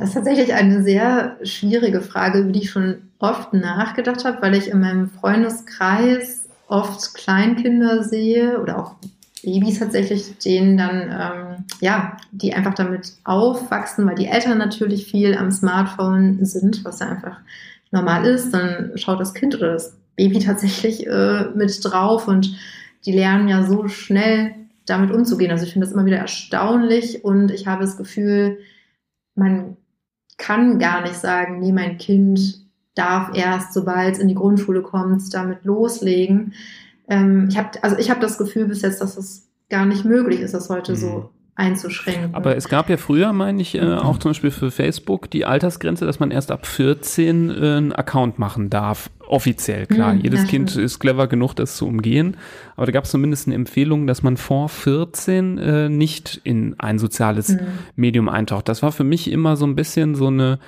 Das ist tatsächlich eine sehr schwierige Frage, über die ich schon oft nachgedacht habe, weil ich in meinem Freundeskreis oft Kleinkinder sehe oder auch Babys tatsächlich, denen dann, ähm, ja, die einfach damit aufwachsen, weil die Eltern natürlich viel am Smartphone sind, was ja einfach normal ist. Dann schaut das Kind oder das Baby tatsächlich äh, mit drauf und die lernen ja so schnell damit umzugehen. Also ich finde das immer wieder erstaunlich und ich habe das Gefühl, man kann gar nicht sagen, nee, mein Kind darf erst, sobald es in die Grundschule kommt, damit loslegen ähm, ich habe also ich habe das Gefühl bis jetzt, dass es gar nicht möglich ist, das heute mhm. so einzuschränken. Aber es gab ja früher, meine ich, äh, auch zum Beispiel für Facebook die Altersgrenze, dass man erst ab 14 äh, einen Account machen darf. Offiziell, klar. Mhm, Jedes Kind stimmt. ist clever genug, das zu umgehen. Aber da gab es zumindest eine Empfehlung, dass man vor 14 äh, nicht in ein soziales mhm. Medium eintaucht. Das war für mich immer so ein bisschen so eine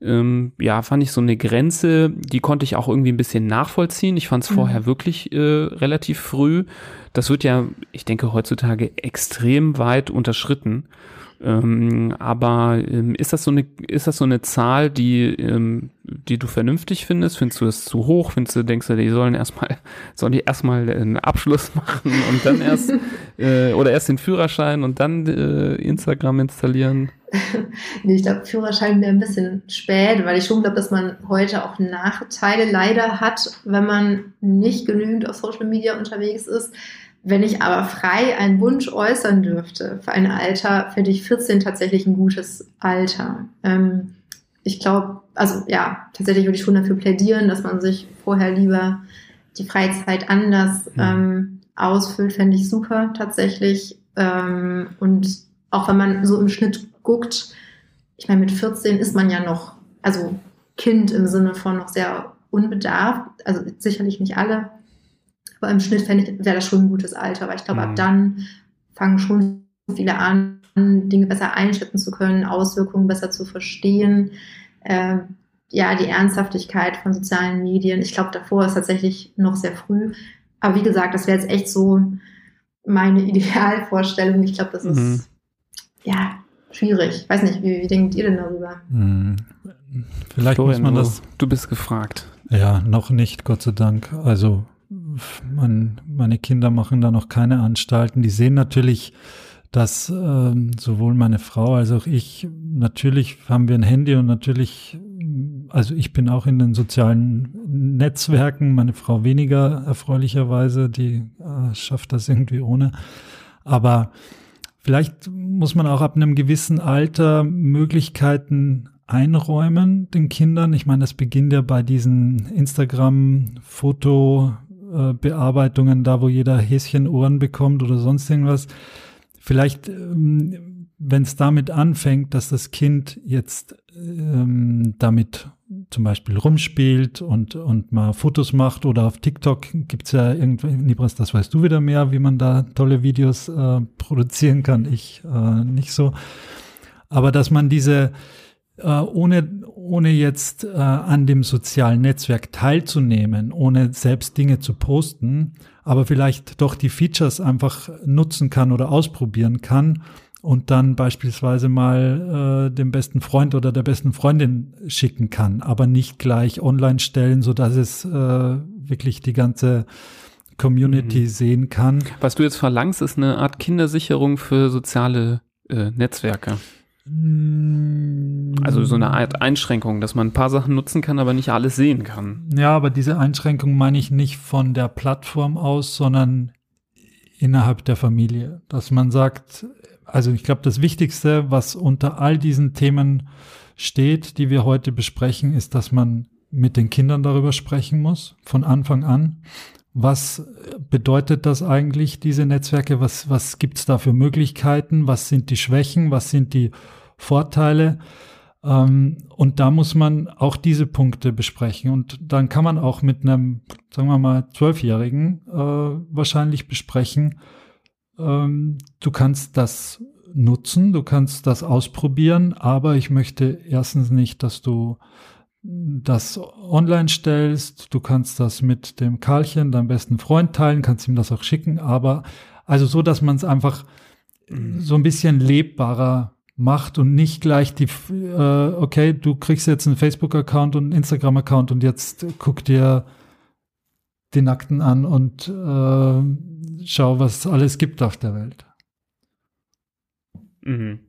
ähm, ja, fand ich so eine Grenze, die konnte ich auch irgendwie ein bisschen nachvollziehen. Ich fand es mhm. vorher wirklich äh, relativ früh. Das wird ja, ich denke, heutzutage extrem weit unterschritten. Ähm, aber ähm, ist das so eine, ist das so eine Zahl, die, ähm, die du vernünftig findest? Findest du das zu hoch? Findest du, denkst du, die sollen erstmal, [LAUGHS] sollen die erstmal einen Abschluss [LAUGHS] machen und dann erst, äh, oder erst den Führerschein und dann äh, Instagram installieren? [LAUGHS] nee, ich glaube, Führerschein wäre ein bisschen spät, weil ich schon glaube, dass man heute auch Nachteile leider hat, wenn man nicht genügend auf Social Media unterwegs ist wenn ich aber frei einen Wunsch äußern dürfte für ein Alter, finde ich 14 tatsächlich ein gutes Alter. Ähm, ich glaube, also ja, tatsächlich würde ich schon dafür plädieren, dass man sich vorher lieber die Freizeit anders mhm. ähm, ausfüllt, fände ich super tatsächlich. Ähm, und auch wenn man so im Schnitt guckt, ich meine, mit 14 ist man ja noch, also Kind im Sinne von noch sehr unbedarft, also sicherlich nicht alle, aber im Schnitt wäre das schon ein gutes Alter, weil ich glaube, mhm. ab dann fangen schon viele an, Dinge besser einschätzen zu können, Auswirkungen besser zu verstehen. Äh, ja, die Ernsthaftigkeit von sozialen Medien. Ich glaube, davor ist tatsächlich noch sehr früh. Aber wie gesagt, das wäre jetzt echt so meine [LAUGHS] Idealvorstellung. Ich glaube, das ist mhm. ja schwierig. Ich weiß nicht, wie, wie denkt ihr denn darüber? Mhm. Vielleicht Florian, muss man das. Du bist gefragt. Ja, noch nicht, Gott sei Dank. Also mein, meine Kinder machen da noch keine Anstalten. Die sehen natürlich, dass ähm, sowohl meine Frau als auch ich, natürlich haben wir ein Handy und natürlich, also ich bin auch in den sozialen Netzwerken, meine Frau weniger erfreulicherweise, die äh, schafft das irgendwie ohne. Aber vielleicht muss man auch ab einem gewissen Alter Möglichkeiten einräumen den Kindern. Ich meine, das beginnt ja bei diesen Instagram-Foto- Videobearbeitungen, da wo jeder Häschenohren bekommt oder sonst irgendwas. Vielleicht, ähm, wenn es damit anfängt, dass das Kind jetzt ähm, damit zum Beispiel rumspielt und, und mal Fotos macht oder auf TikTok gibt's ja irgendwie, Nibras, das weißt du wieder mehr, wie man da tolle Videos äh, produzieren kann. Ich äh, nicht so. Aber dass man diese, äh, ohne, ohne jetzt äh, an dem sozialen Netzwerk teilzunehmen, ohne selbst Dinge zu posten, aber vielleicht doch die Features einfach nutzen kann oder ausprobieren kann und dann beispielsweise mal äh, dem besten Freund oder der besten Freundin schicken kann, aber nicht gleich online stellen, so dass es äh, wirklich die ganze Community mhm. sehen kann. Was du jetzt verlangst, ist eine Art Kindersicherung für soziale äh, Netzwerke. Also so eine Art Einschränkung, dass man ein paar Sachen nutzen kann, aber nicht alles sehen kann. Ja, aber diese Einschränkung meine ich nicht von der Plattform aus, sondern innerhalb der Familie. Dass man sagt, also ich glaube, das Wichtigste, was unter all diesen Themen steht, die wir heute besprechen, ist, dass man mit den Kindern darüber sprechen muss, von Anfang an. Was bedeutet das eigentlich, diese Netzwerke? Was, was gibt's da für Möglichkeiten? Was sind die Schwächen? Was sind die Vorteile? Ähm, und da muss man auch diese Punkte besprechen. Und dann kann man auch mit einem, sagen wir mal, Zwölfjährigen äh, wahrscheinlich besprechen, ähm, du kannst das nutzen, du kannst das ausprobieren, aber ich möchte erstens nicht, dass du das online stellst. Du kannst das mit dem Karlchen, deinem besten Freund teilen, kannst ihm das auch schicken, aber also so, dass man es einfach so ein bisschen lebbarer macht und nicht gleich die, äh, okay, du kriegst jetzt einen Facebook-Account und einen Instagram-Account und jetzt guck dir die Nackten an und äh, schau, was es alles gibt auf der Welt. Mhm.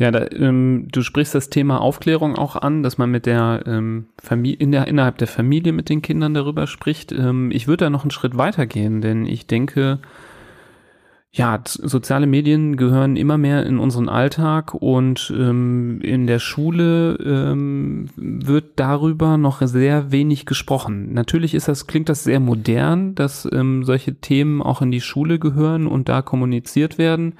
Ja, da, ähm, du sprichst das Thema Aufklärung auch an, dass man mit der ähm, Familie in der, innerhalb der Familie mit den Kindern darüber spricht. Ähm, ich würde da noch einen Schritt weiter gehen, denn ich denke, ja, soziale Medien gehören immer mehr in unseren Alltag und ähm, in der Schule ähm, wird darüber noch sehr wenig gesprochen. Natürlich ist das, klingt das sehr modern, dass ähm, solche Themen auch in die Schule gehören und da kommuniziert werden.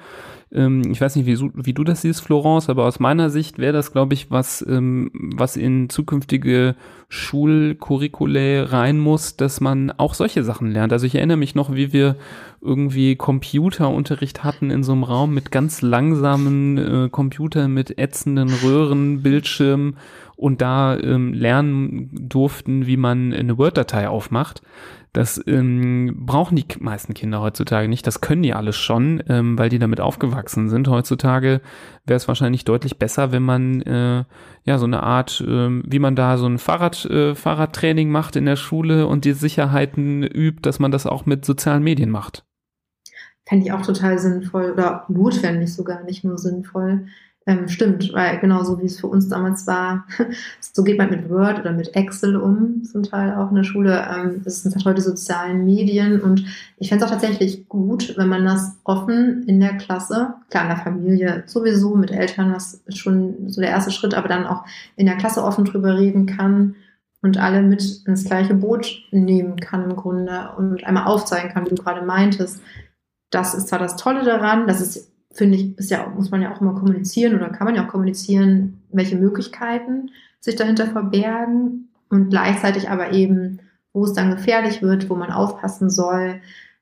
Ähm, ich weiß nicht, wie, wie, du das siehst, Florence, aber aus meiner Sicht wäre das, glaube ich, was, ähm, was in zukünftige Schulcurriculae rein muss, dass man auch solche Sachen lernt. Also ich erinnere mich noch, wie wir irgendwie Computerunterricht hatten in so einem Raum mit ganz langsamen äh, Computern, mit ätzenden Röhren, Bildschirmen und da ähm, lernen durften, wie man eine Word-Datei aufmacht. Das ähm, brauchen die meisten Kinder heutzutage nicht. Das können die alles schon, ähm, weil die damit aufgewachsen sind. Heutzutage wäre es wahrscheinlich deutlich besser, wenn man äh, ja so eine Art, äh, wie man da so ein Fahrrad, äh, Fahrradtraining macht in der Schule und die Sicherheiten übt, dass man das auch mit sozialen Medien macht. Fände ich auch total sinnvoll oder notwendig sogar, nicht nur sinnvoll. Ähm, stimmt, weil genauso wie es für uns damals war, [LAUGHS] so geht man mit Word oder mit Excel um, zum Teil auch in der Schule. Ähm, das sind halt heute sozialen Medien und ich fände es auch tatsächlich gut, wenn man das offen in der Klasse, klar in der Familie sowieso, mit Eltern, das ist schon so der erste Schritt, aber dann auch in der Klasse offen drüber reden kann und alle mit ins gleiche Boot nehmen kann im Grunde und einmal aufzeigen kann, wie du gerade meintest. Das ist zwar das Tolle daran, dass es finde ich, ist ja, muss man ja auch immer kommunizieren oder kann man ja auch kommunizieren, welche Möglichkeiten sich dahinter verbergen und gleichzeitig aber eben, wo es dann gefährlich wird, wo man aufpassen soll.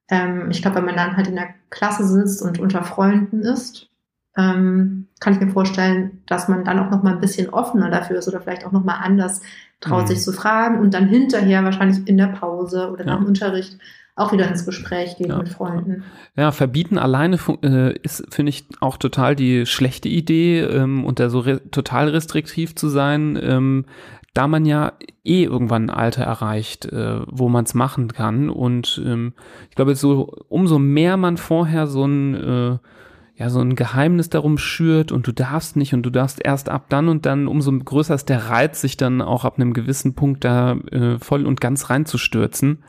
Ähm, ich glaube, wenn man dann halt in der Klasse sitzt und unter Freunden ist, ähm, kann ich mir vorstellen, dass man dann auch noch mal ein bisschen offener dafür ist oder vielleicht auch noch mal anders traut, mhm. sich zu fragen und dann hinterher wahrscheinlich in der Pause oder ja. nach dem Unterricht auch wieder ins Gespräch gehen ja. mit Freunden. Ja, verbieten alleine äh, ist, finde ich, auch total die schlechte Idee ähm, und da so re total restriktiv zu sein, ähm, da man ja eh irgendwann ein Alter erreicht, äh, wo man es machen kann. Und ähm, ich glaube, so umso mehr man vorher so ein äh, ja, so ein Geheimnis darum schürt und du darfst nicht und du darfst erst ab dann und dann, umso größer ist der Reiz, sich dann auch ab einem gewissen Punkt da äh, voll und ganz reinzustürzen.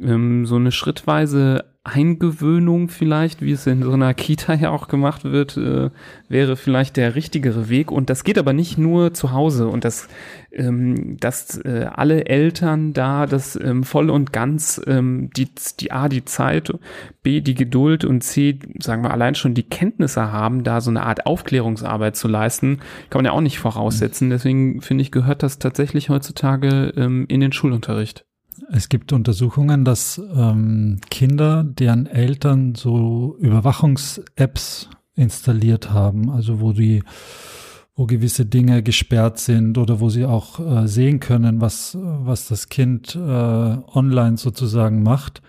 Ähm, so eine schrittweise Eingewöhnung vielleicht, wie es in so einer Kita ja auch gemacht wird, äh, wäre vielleicht der richtigere Weg. Und das geht aber nicht nur zu Hause und das, ähm, dass äh, alle Eltern da das ähm, voll und ganz ähm, die, die A, die Zeit, B, die Geduld und C, sagen wir allein schon die Kenntnisse haben, da so eine Art Aufklärungsarbeit zu leisten, kann man ja auch nicht voraussetzen. Deswegen finde ich, gehört das tatsächlich heutzutage ähm, in den Schulunterricht. Es gibt Untersuchungen, dass ähm, Kinder, deren Eltern so Überwachungs-Apps installiert haben, also wo die, wo gewisse Dinge gesperrt sind oder wo sie auch äh, sehen können, was, was das Kind äh, online sozusagen macht.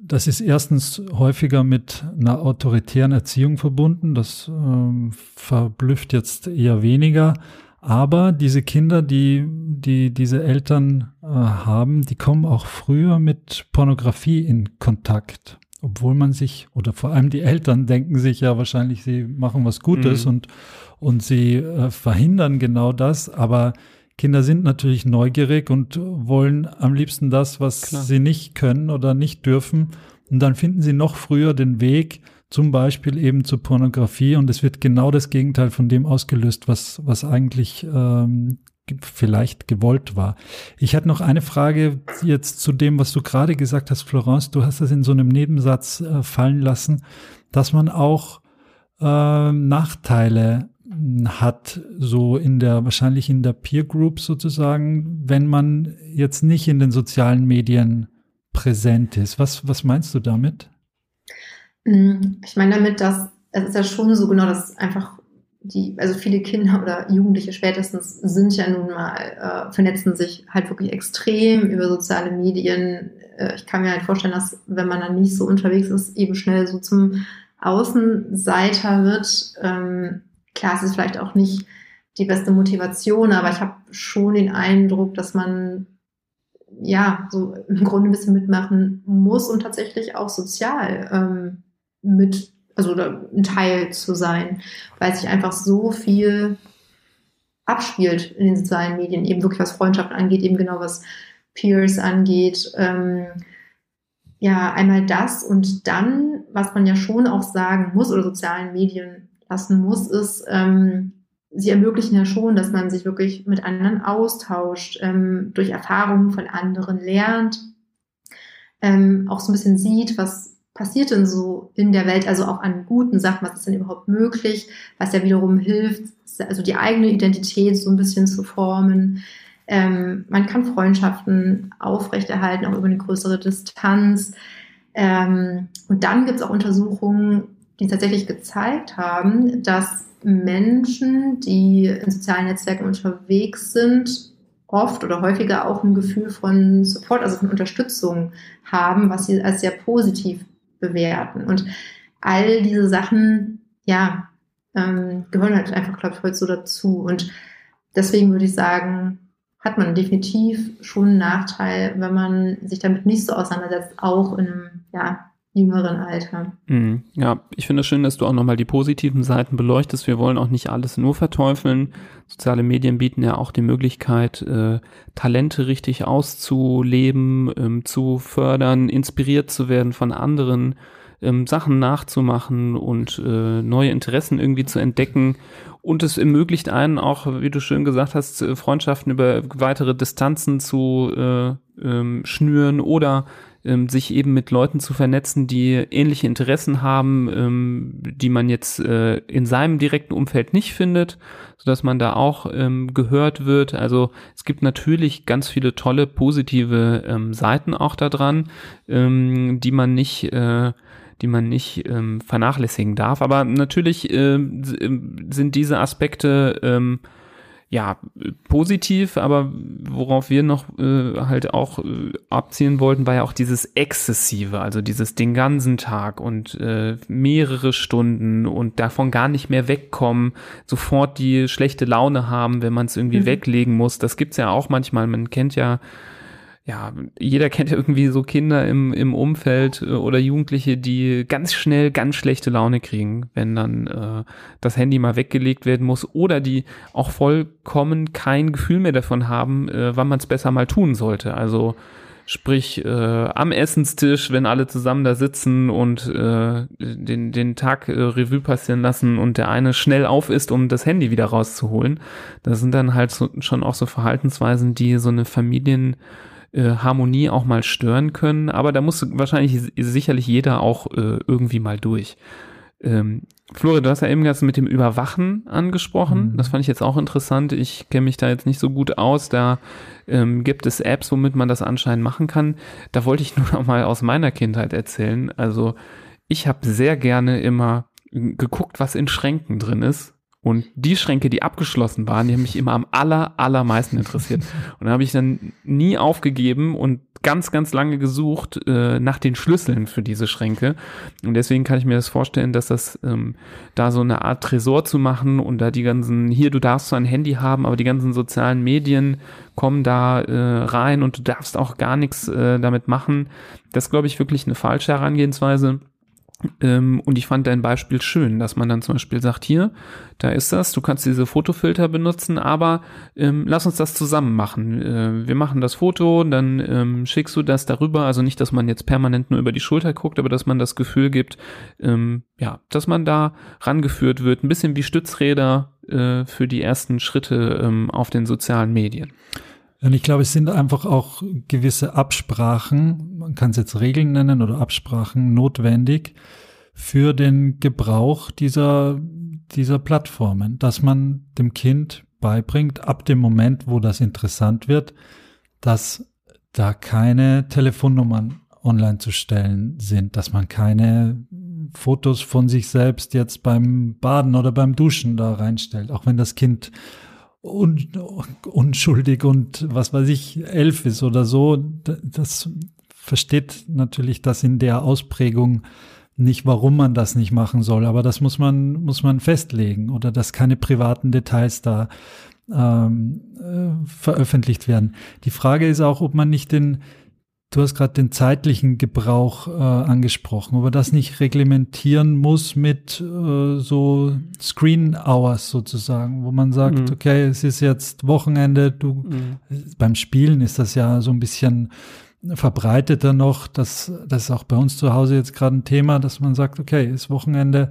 Das ist erstens häufiger mit einer autoritären Erziehung verbunden. Das ähm, verblüfft jetzt eher weniger. Aber diese Kinder, die, die diese Eltern äh, haben, die kommen auch früher mit Pornografie in Kontakt. Obwohl man sich, oder vor allem die Eltern denken sich ja wahrscheinlich, sie machen was Gutes mhm. und, und sie äh, verhindern genau das. Aber Kinder sind natürlich neugierig und wollen am liebsten das, was Klar. sie nicht können oder nicht dürfen. Und dann finden sie noch früher den Weg, zum Beispiel eben zur Pornografie und es wird genau das Gegenteil von dem ausgelöst, was, was eigentlich ähm, vielleicht gewollt war. Ich hatte noch eine Frage jetzt zu dem, was du gerade gesagt hast, Florence. Du hast das in so einem Nebensatz äh, fallen lassen, dass man auch äh, Nachteile hm, hat, so in der, wahrscheinlich in der Peer Group sozusagen, wenn man jetzt nicht in den sozialen Medien präsent ist. Was, was meinst du damit? Mm, ich meine damit, dass es ist ja schon so genau, dass einfach die, also viele Kinder oder Jugendliche spätestens sind ja nun mal, äh, vernetzen sich halt wirklich extrem über soziale Medien. Äh, ich kann mir halt vorstellen, dass wenn man dann nicht so unterwegs ist, eben schnell so zum Außenseiter wird. Ähm, klar, es ist vielleicht auch nicht die beste Motivation, aber ich habe schon den Eindruck, dass man ja so im Grunde ein bisschen mitmachen muss und tatsächlich auch sozial ähm, mit, also ein Teil zu sein, weil sich einfach so viel abspielt in den sozialen Medien, eben wirklich was Freundschaft angeht, eben genau was Peers angeht. Ähm, ja, einmal das und dann, was man ja schon auch sagen muss oder sozialen Medien lassen muss, ist, ähm, sie ermöglichen ja schon, dass man sich wirklich mit anderen austauscht, ähm, durch Erfahrungen von anderen lernt, ähm, auch so ein bisschen sieht, was passiert denn so in der Welt, also auch an guten Sachen, was ist denn überhaupt möglich, was ja wiederum hilft, also die eigene Identität so ein bisschen zu formen. Ähm, man kann Freundschaften aufrechterhalten, auch über eine größere Distanz. Ähm, und dann gibt es auch Untersuchungen, die tatsächlich gezeigt haben, dass Menschen, die in sozialen Netzwerken unterwegs sind, oft oder häufiger auch ein Gefühl von Support, also von Unterstützung haben, was sie als sehr positiv bewerten. Und all diese Sachen, ja, ähm, gehören halt einfach, glaube ich, heute so dazu. Und deswegen würde ich sagen, hat man definitiv schon einen Nachteil, wenn man sich damit nicht so auseinandersetzt, auch in einem ja, jüngeren Alter. Mhm. Ja, ich finde es schön, dass du auch nochmal die positiven Seiten beleuchtest. Wir wollen auch nicht alles nur verteufeln. Soziale Medien bieten ja auch die Möglichkeit, äh, Talente richtig auszuleben, ähm, zu fördern, inspiriert zu werden von anderen, ähm, Sachen nachzumachen und äh, neue Interessen irgendwie zu entdecken. Und es ermöglicht einen auch, wie du schön gesagt hast, äh, Freundschaften über weitere Distanzen zu äh, ähm, schnüren oder ähm, sich eben mit Leuten zu vernetzen, die ähnliche Interessen haben, ähm, die man jetzt äh, in seinem direkten Umfeld nicht findet, so dass man da auch ähm, gehört wird. Also es gibt natürlich ganz viele tolle positive ähm, Seiten auch daran, ähm, die man nicht äh, die man nicht ähm, vernachlässigen darf. Aber natürlich äh, sind diese Aspekte ähm, ja, positiv, aber worauf wir noch äh, halt auch äh, abzielen wollten, war ja auch dieses Exzessive, also dieses den ganzen Tag und äh, mehrere Stunden und davon gar nicht mehr wegkommen, sofort die schlechte Laune haben, wenn man es irgendwie mhm. weglegen muss. Das gibt's ja auch manchmal. Man kennt ja ja, jeder kennt ja irgendwie so Kinder im, im Umfeld äh, oder Jugendliche, die ganz schnell ganz schlechte Laune kriegen, wenn dann äh, das Handy mal weggelegt werden muss oder die auch vollkommen kein Gefühl mehr davon haben, äh, wann man es besser mal tun sollte. Also Sprich, äh, am Essenstisch, wenn alle zusammen da sitzen und äh, den, den Tag äh, Revue passieren lassen und der eine schnell auf ist, um das Handy wieder rauszuholen. Das sind dann halt so, schon auch so Verhaltensweisen, die so eine Familien äh, Harmonie auch mal stören können, aber da muss wahrscheinlich sicherlich jeder auch äh, irgendwie mal durch. Ähm, Florian, du hast ja eben das mit dem Überwachen angesprochen. Mhm. Das fand ich jetzt auch interessant. Ich kenne mich da jetzt nicht so gut aus. Da ähm, gibt es Apps, womit man das anscheinend machen kann. Da wollte ich [LAUGHS] nur noch mal aus meiner Kindheit erzählen. Also ich habe sehr gerne immer geguckt, was in Schränken drin ist. Und die Schränke, die abgeschlossen waren, die haben mich immer am aller, allermeisten interessiert. Und da habe ich dann nie aufgegeben und ganz, ganz lange gesucht äh, nach den Schlüsseln für diese Schränke. Und deswegen kann ich mir das vorstellen, dass das ähm, da so eine Art Tresor zu machen und da die ganzen, hier, du darfst zwar ein Handy haben, aber die ganzen sozialen Medien kommen da äh, rein und du darfst auch gar nichts äh, damit machen. Das glaube ich wirklich eine falsche Herangehensweise. Ähm, und ich fand dein Beispiel schön, dass man dann zum Beispiel sagt, hier, da ist das, du kannst diese Fotofilter benutzen, aber ähm, lass uns das zusammen machen. Äh, wir machen das Foto, dann ähm, schickst du das darüber, also nicht, dass man jetzt permanent nur über die Schulter guckt, aber dass man das Gefühl gibt, ähm, ja, dass man da rangeführt wird, ein bisschen wie Stützräder äh, für die ersten Schritte ähm, auf den sozialen Medien. Und ich glaube, es sind einfach auch gewisse Absprachen, man kann es jetzt Regeln nennen oder Absprachen notwendig für den Gebrauch dieser, dieser Plattformen, dass man dem Kind beibringt, ab dem Moment, wo das interessant wird, dass da keine Telefonnummern online zu stellen sind, dass man keine Fotos von sich selbst jetzt beim Baden oder beim Duschen da reinstellt, auch wenn das Kind un, unschuldig und was weiß ich, elf ist oder so, das versteht natürlich das in der Ausprägung nicht, warum man das nicht machen soll, aber das muss man, muss man festlegen oder dass keine privaten Details da ähm, äh, veröffentlicht werden. Die Frage ist auch, ob man nicht den, Du hast gerade den zeitlichen Gebrauch äh, angesprochen, ob man das nicht reglementieren muss mit äh, so Screen Hours sozusagen, wo man sagt, mhm. okay, es ist jetzt Wochenende, du mhm. beim Spielen ist das ja so ein bisschen verbreiteter noch, dass das ist auch bei uns zu Hause jetzt gerade ein Thema, dass man sagt, okay, ist Wochenende,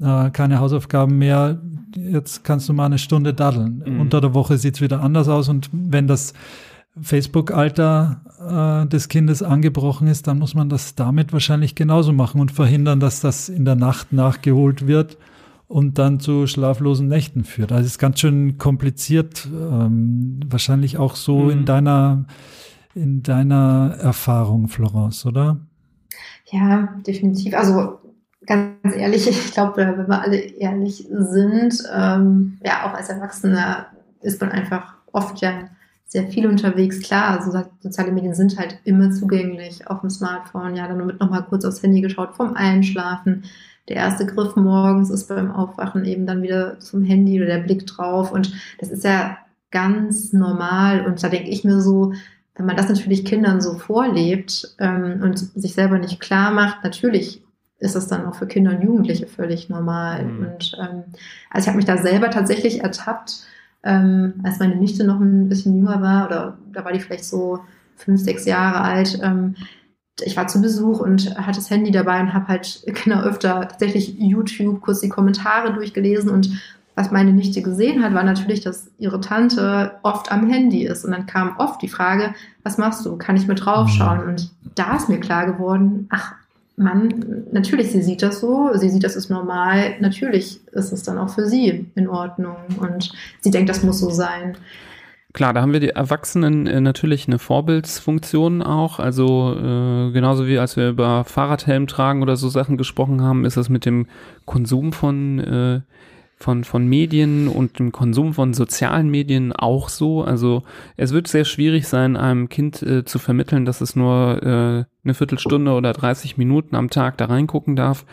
äh, keine Hausaufgaben mehr, jetzt kannst du mal eine Stunde daddeln. Mhm. Unter der Woche sieht's wieder anders aus und wenn das Facebook-Alter äh, des Kindes angebrochen ist, dann muss man das damit wahrscheinlich genauso machen und verhindern, dass das in der Nacht nachgeholt wird und dann zu schlaflosen Nächten führt. Also es ist ganz schön kompliziert, ähm, wahrscheinlich auch so mhm. in deiner in deiner Erfahrung, Florence, oder? Ja, definitiv. Also ganz ehrlich, ich glaube, wenn wir alle ehrlich sind, ähm, ja, auch als Erwachsener ist man einfach oft ja sehr viel unterwegs. Klar, also soziale Medien sind halt immer zugänglich auf dem Smartphone. Ja, dann wird nochmal kurz aufs Handy geschaut vom Einschlafen. Der erste Griff morgens ist beim Aufwachen eben dann wieder zum Handy oder der Blick drauf. Und das ist ja ganz normal. Und da denke ich mir so, wenn man das natürlich Kindern so vorlebt ähm, und sich selber nicht klar macht, natürlich ist das dann auch für Kinder und Jugendliche völlig normal. Mhm. Und ähm, also ich habe mich da selber tatsächlich ertappt, ähm, als meine Nichte noch ein bisschen jünger war, oder da war die vielleicht so fünf, sechs Jahre alt. Ähm, ich war zu Besuch und hatte das Handy dabei und habe halt [LAUGHS] genau öfter tatsächlich YouTube kurz die Kommentare durchgelesen und was meine Nichte gesehen hat, war natürlich, dass ihre Tante oft am Handy ist. Und dann kam oft die Frage, was machst du? Kann ich mit draufschauen? Mhm. Und da ist mir klar geworden, ach, Mann, natürlich, sie sieht das so, sie sieht, das ist normal, natürlich ist es dann auch für sie in Ordnung und sie denkt, das muss so sein. Klar, da haben wir die Erwachsenen äh, natürlich eine Vorbildsfunktion auch. Also äh, genauso wie als wir über Fahrradhelm tragen oder so Sachen gesprochen haben, ist das mit dem Konsum von äh, von, von Medien und dem Konsum von sozialen Medien auch so. Also es wird sehr schwierig sein, einem Kind äh, zu vermitteln, dass es nur äh, eine Viertelstunde oder 30 Minuten am Tag da reingucken darf,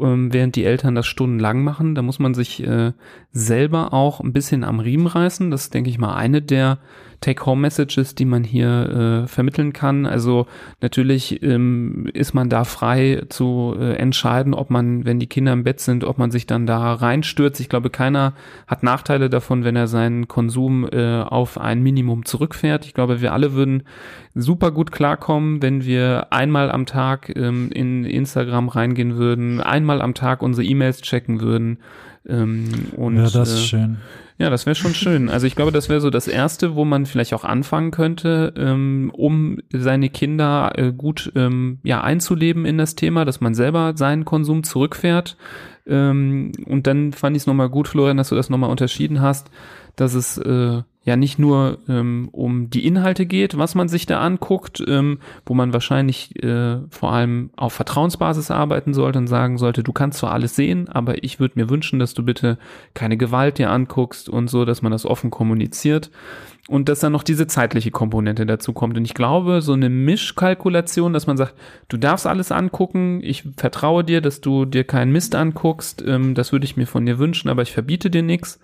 ähm, während die Eltern das stundenlang machen. Da muss man sich äh, selber auch ein bisschen am Riemen reißen. Das ist, denke ich mal, eine der Take-Home-Messages, die man hier äh, vermitteln kann. Also natürlich ähm, ist man da frei zu äh, entscheiden, ob man, wenn die Kinder im Bett sind, ob man sich dann da reinstürzt. Ich glaube, keiner hat Nachteile davon, wenn er seinen Konsum äh, auf ein Minimum zurückfährt. Ich glaube, wir alle würden super gut klarkommen, wenn wir einmal am Tag ähm, in Instagram reingehen würden, einmal am Tag unsere E-Mails checken würden. Ähm, und, ja, das ist äh, schön. Ja, das wäre schon schön. Also ich glaube, das wäre so das Erste, wo man vielleicht auch anfangen könnte, ähm, um seine Kinder äh, gut ähm, ja, einzuleben in das Thema, dass man selber seinen Konsum zurückfährt. Ähm, und dann fand ich es nochmal gut, Florian, dass du das nochmal unterschieden hast, dass es äh, ja nicht nur ähm, um die Inhalte geht, was man sich da anguckt, ähm, wo man wahrscheinlich äh, vor allem auf Vertrauensbasis arbeiten sollte und sagen sollte, du kannst zwar alles sehen, aber ich würde mir wünschen, dass du bitte keine Gewalt dir anguckst und so, dass man das offen kommuniziert und dass dann noch diese zeitliche Komponente dazu kommt. Und ich glaube, so eine Mischkalkulation, dass man sagt, du darfst alles angucken, ich vertraue dir, dass du dir keinen Mist anguckst, ähm, das würde ich mir von dir wünschen, aber ich verbiete dir nichts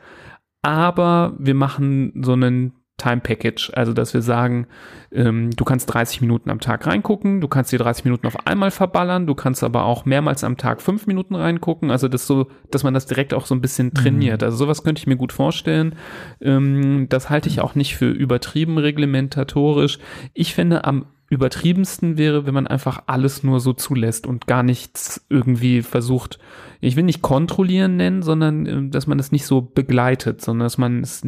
aber wir machen so einen Time Package, also dass wir sagen, ähm, du kannst 30 Minuten am Tag reingucken, du kannst die 30 Minuten auf einmal verballern, du kannst aber auch mehrmals am Tag fünf Minuten reingucken, also das so, dass man das direkt auch so ein bisschen mhm. trainiert. Mhm. Also sowas könnte ich mir gut vorstellen. Ähm, das halte ich auch nicht für übertrieben reglementatorisch. Ich finde am übertriebensten wäre, wenn man einfach alles nur so zulässt und gar nichts irgendwie versucht, ich will nicht kontrollieren nennen, sondern äh, dass man es nicht so begleitet, sondern dass man es,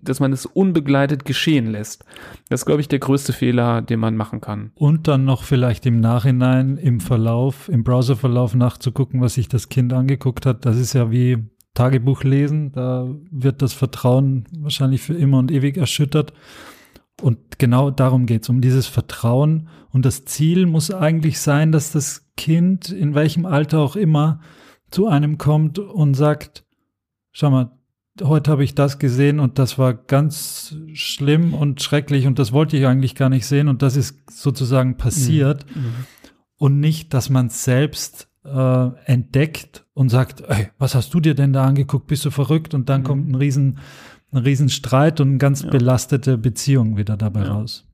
dass man es unbegleitet geschehen lässt. Das ist, glaube ich, der größte Fehler, den man machen kann. Und dann noch vielleicht im Nachhinein im Verlauf, im Browserverlauf nachzugucken, was sich das Kind angeguckt hat. Das ist ja wie Tagebuch lesen. Da wird das Vertrauen wahrscheinlich für immer und ewig erschüttert. Und genau darum geht es, um dieses Vertrauen. Und das Ziel muss eigentlich sein, dass das Kind, in welchem Alter auch immer, zu einem kommt und sagt, schau mal, heute habe ich das gesehen und das war ganz schlimm und schrecklich und das wollte ich eigentlich gar nicht sehen und das ist sozusagen passiert. Mhm. mhm. Und nicht, dass man es selbst äh, entdeckt und sagt, ey, was hast du dir denn da angeguckt? Bist du verrückt? Und dann mhm. kommt ein riesen ein Riesenstreit und eine ganz ja. belastete Beziehung wieder dabei ja. raus.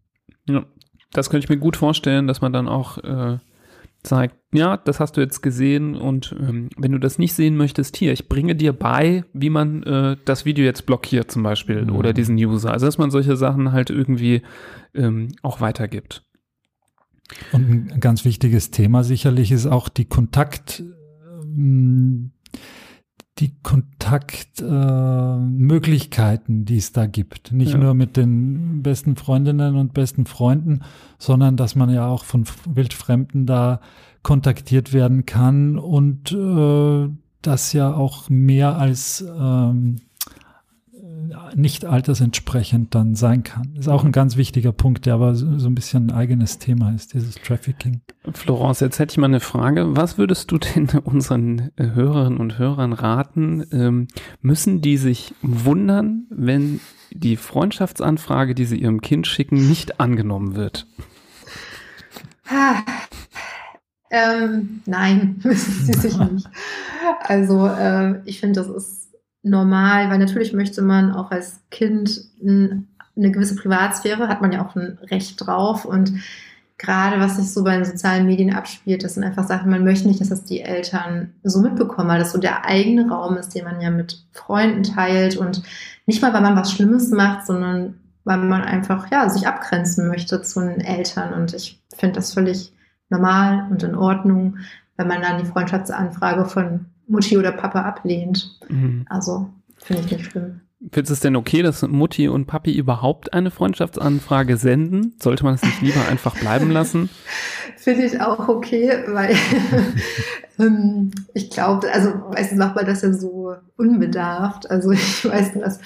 Ja, das könnte ich mir gut vorstellen, dass man dann auch äh, zeigt, ja, das hast du jetzt gesehen und ähm, wenn du das nicht sehen möchtest, hier, ich bringe dir bei, wie man äh, das Video jetzt blockiert zum Beispiel mhm. oder diesen User. Also dass man solche Sachen halt irgendwie ähm, auch weitergibt. Und ein ganz wichtiges Thema sicherlich ist auch die Kontakt, ähm, die Kontaktmöglichkeiten, äh, die es da gibt. Nicht ja. nur mit den besten Freundinnen und besten Freunden, sondern dass man ja auch von Wildfremden da kontaktiert werden kann und äh, das ja auch mehr als ähm, nicht altersentsprechend dann sein kann. Ist auch ein ganz wichtiger Punkt, der aber so, so ein bisschen ein eigenes Thema ist, dieses Trafficking. Florence, jetzt hätte ich mal eine Frage. Was würdest du [LAUGHS] denn unseren Hörerinnen und Hörern raten? Ähm, müssen die sich wundern, wenn die Freundschaftsanfrage, die sie ihrem Kind schicken, nicht angenommen wird? Ah, ähm, nein, [LAUGHS] müssen sie sich nicht. Also äh, ich finde, das ist normal, weil natürlich möchte man auch als Kind eine gewisse Privatsphäre, hat man ja auch ein Recht drauf. Und gerade was sich so bei den sozialen Medien abspielt, das sind einfach Sachen, man möchte nicht, dass das die Eltern so mitbekommen, weil das so der eigene Raum ist, den man ja mit Freunden teilt. Und nicht mal, weil man was Schlimmes macht, sondern weil man einfach ja sich abgrenzen möchte zu den Eltern. Und ich finde das völlig normal und in Ordnung, wenn man dann die Freundschaftsanfrage von Mutti oder Papa ablehnt. Mhm. Also finde ich nicht schlimm. Findest du es denn okay, dass Mutti und Papi überhaupt eine Freundschaftsanfrage senden? Sollte man es nicht lieber einfach bleiben lassen? [LAUGHS] Finde ich auch okay, weil [LAUGHS] ähm, ich glaube, also meistens macht man das ja so unbedarft. Also ich weiß, dass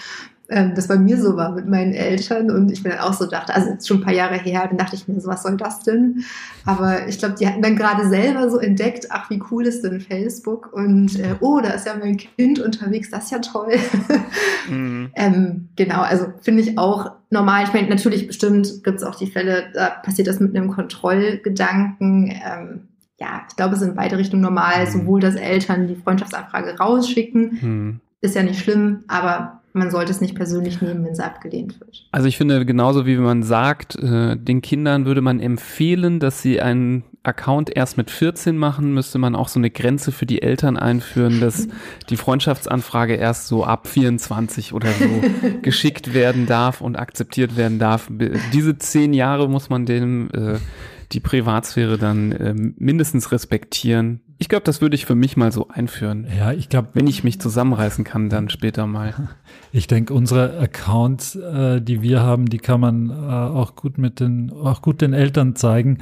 ähm, das bei mir so war mit meinen Eltern und ich mir dann auch so dachte, also jetzt schon ein paar Jahre her, dann dachte ich mir so, was soll das denn? Aber ich glaube, die hatten dann gerade selber so entdeckt, ach, wie cool ist denn Facebook und äh, oh, da ist ja mein Kind unterwegs, das ist ja toll. [LAUGHS] Mhm. ähm, genau, also finde ich auch normal. Ich meine, natürlich bestimmt gibt es auch die Fälle, da passiert das mit einem Kontrollgedanken. Ähm, ja, ich glaube, es ist in beide Richtungen normal, mhm. sowohl dass Eltern die Freundschaftsanfrage rausschicken, mhm. ist ja nicht schlimm, aber man sollte es nicht persönlich nehmen, wenn es abgelehnt wird. Also ich finde, genauso wie man sagt, äh, den Kindern würde man empfehlen, dass sie einen Account erst mit 14 machen, müsste man auch so eine Grenze für die Eltern einführen, dass [LAUGHS] die Freundschaftsanfrage erst so ab 24 oder so [LAUGHS] geschickt werden darf und akzeptiert werden darf. Diese zehn Jahre muss man dem äh, die Privatsphäre dann äh, mindestens respektieren. Ich glaube, das würde ich für mich mal so einführen. Ja, ich glaube, wenn ich mich zusammenreißen kann, dann später mal. [LAUGHS] Ich denke, unsere Accounts, äh, die wir haben, die kann man äh, auch gut mit den, auch gut den Eltern zeigen.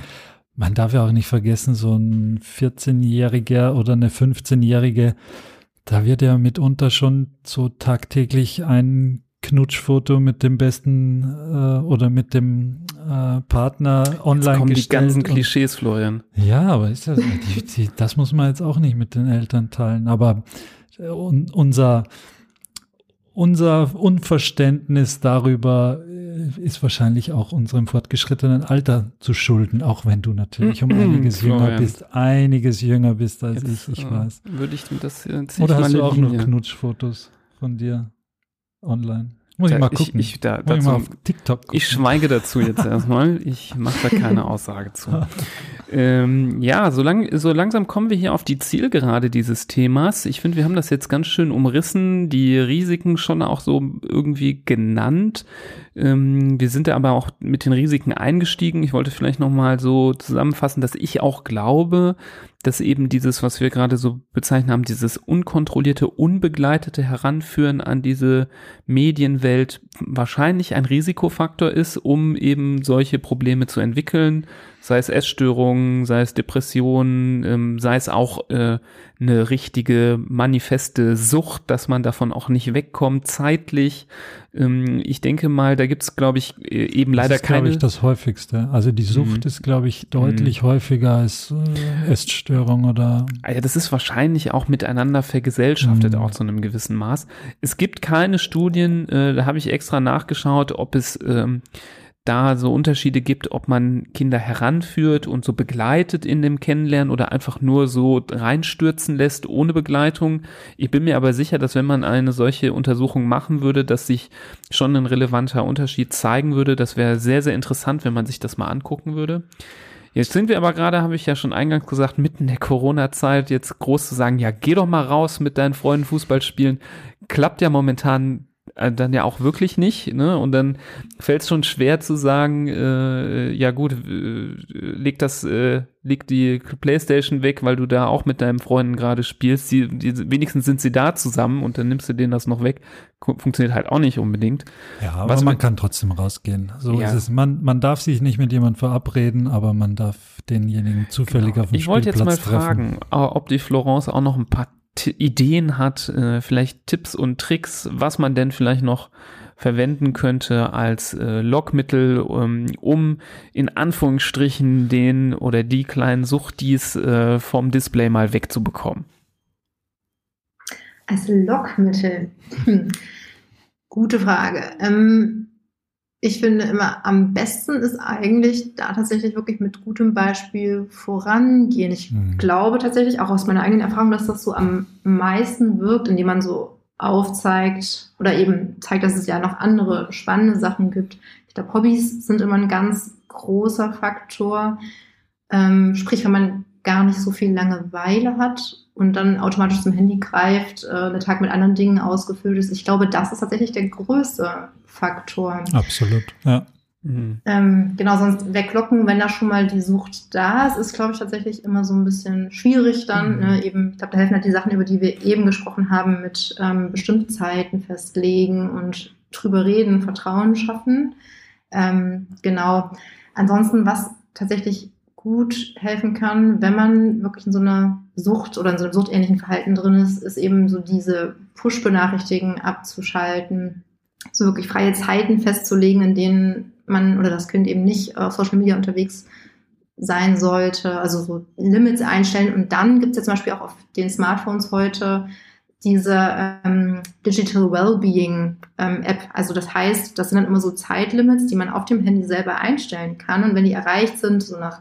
Man darf ja auch nicht vergessen, so ein 14-Jähriger oder eine 15-Jährige, da wird ja mitunter schon so tagtäglich ein Knutschfoto mit dem besten äh, oder mit dem äh, Partner online jetzt kommen die ganzen Klischees, Florian. Ja, aber ist das, das muss man jetzt auch nicht mit den Eltern teilen. Aber äh, un, unser unser Unverständnis darüber äh, ist wahrscheinlich auch unserem fortgeschrittenen Alter zu schulden, auch wenn du natürlich um einiges jünger bist, einiges jünger bist als Jetzt, ich, ich äh, weiß. Würde ich das jetzt Oder hast du auch Linie. noch Knutschfotos von dir online? Muss ich mal gucken. Ich, ich, da, dazu, ich mal auf TikTok gucken. Ich schweige dazu jetzt erstmal. Ich mache da keine [LAUGHS] Aussage zu. ähm, ja, so, lang, so langsam kommen wir hier auf die Zielgerade dieses Themas. Ich finde, wir haben das jetzt ganz schön umrissen, die Risiken schon auch so irgendwie genannt. Ähm, wir sind da aber auch mit den Risiken eingestiegen. Ich wollte vielleicht nochmal so zusammenfassen, dass ich auch glaube, dass eben dieses, was wir gerade so bezeichnet haben, dieses unkontrollierte, unbegleitete Heranführen an diese Medienwelt wahrscheinlich ein Risikofaktor ist, um eben solche Probleme zu entwickeln sei es Essstörungen, sei es Depressionen, ähm, sei es auch äh, eine richtige manifeste Sucht, dass man davon auch nicht wegkommt, zeitlich. Ähm, ich denke mal, da gibt's, glaube ich, äh, eben leider das ist, keine. glaube ich, das häufigste. Also die Sucht mhm. ist, glaube ich, deutlich mhm. häufiger als äh, Essstörung oder. Ja, das ist wahrscheinlich auch miteinander vergesellschaftet, mhm. auch zu einem gewissen Maß. Es gibt keine Studien, äh, da habe ich extra nachgeschaut, ob es ähm, da so Unterschiede gibt, ob man Kinder heranführt und so begleitet in dem Kennenlernen oder einfach nur so reinstürzen lässt ohne Begleitung. Ich bin mir aber sicher, dass wenn man eine solche Untersuchung machen würde, dass sich schon ein relevanter Unterschied zeigen würde. Das wäre sehr, sehr interessant, wenn man sich das mal angucken würde. Jetzt sind wir aber gerade, habe ich ja schon eingangs gesagt, mitten in der Corona-Zeit, jetzt groß zu sagen, ja, geh doch mal raus mit deinen Freunden Fußball spielen. Klappt ja momentan dann ja auch wirklich nicht, ne? Und dann fällt es schon schwer zu sagen, äh, ja gut, äh, leg das, äh, leg die Playstation weg, weil du da auch mit deinen Freunden gerade spielst. Die, die, wenigstens sind sie da zusammen und dann nimmst du denen das noch weg. Funktioniert halt auch nicht unbedingt. Ja, aber Was man mit, kann trotzdem rausgehen. So ja. ist es. Man, man darf sich nicht mit jemandem verabreden, aber man darf denjenigen zufällig genau. auf dem Ich wollte jetzt mal treffen. fragen, ob die Florence auch noch ein paar Ideen hat, äh, vielleicht Tipps und Tricks, was man denn vielleicht noch verwenden könnte als äh, Lockmittel, um, um in Anführungsstrichen den oder die kleinen Suchtis äh, vom Display mal wegzubekommen. Als Lockmittel. Hm. Gute Frage. Ähm, ich finde immer am besten ist eigentlich da tatsächlich wirklich mit gutem Beispiel vorangehen. Ich mhm. glaube tatsächlich auch aus meiner eigenen Erfahrung, dass das so am meisten wirkt, indem man so aufzeigt oder eben zeigt, dass es ja noch andere spannende Sachen gibt. Ich glaube, Hobbys sind immer ein ganz großer Faktor. Ähm, sprich, wenn man gar nicht so viel Langeweile hat und dann automatisch zum Handy greift, äh, der Tag mit anderen Dingen ausgefüllt ist. Ich glaube, das ist tatsächlich der größte Faktor. Absolut, ja. Mhm. Ähm, genau, sonst weglocken, wenn da schon mal die Sucht da ist, ist, glaube ich, tatsächlich immer so ein bisschen schwierig dann. Mhm. Ne? Eben, ich glaube, da helfen halt die Sachen, über die wir eben gesprochen haben, mit ähm, bestimmten Zeiten festlegen und drüber reden, Vertrauen schaffen. Ähm, genau. Ansonsten, was tatsächlich gut helfen kann, wenn man wirklich in so einer Sucht oder in so einem suchtähnlichen Verhalten drin ist, ist eben so diese Push-Benachrichtigungen abzuschalten. so wirklich freie Zeiten festzulegen, in denen man oder das Kind eben nicht auf Social Media unterwegs sein sollte, also so Limits einstellen. Und dann gibt es ja zum Beispiel auch auf den Smartphones heute diese ähm, Digital Wellbeing ähm, App. Also das heißt, das sind dann immer so Zeitlimits, die man auf dem Handy selber einstellen kann. Und wenn die erreicht sind, so nach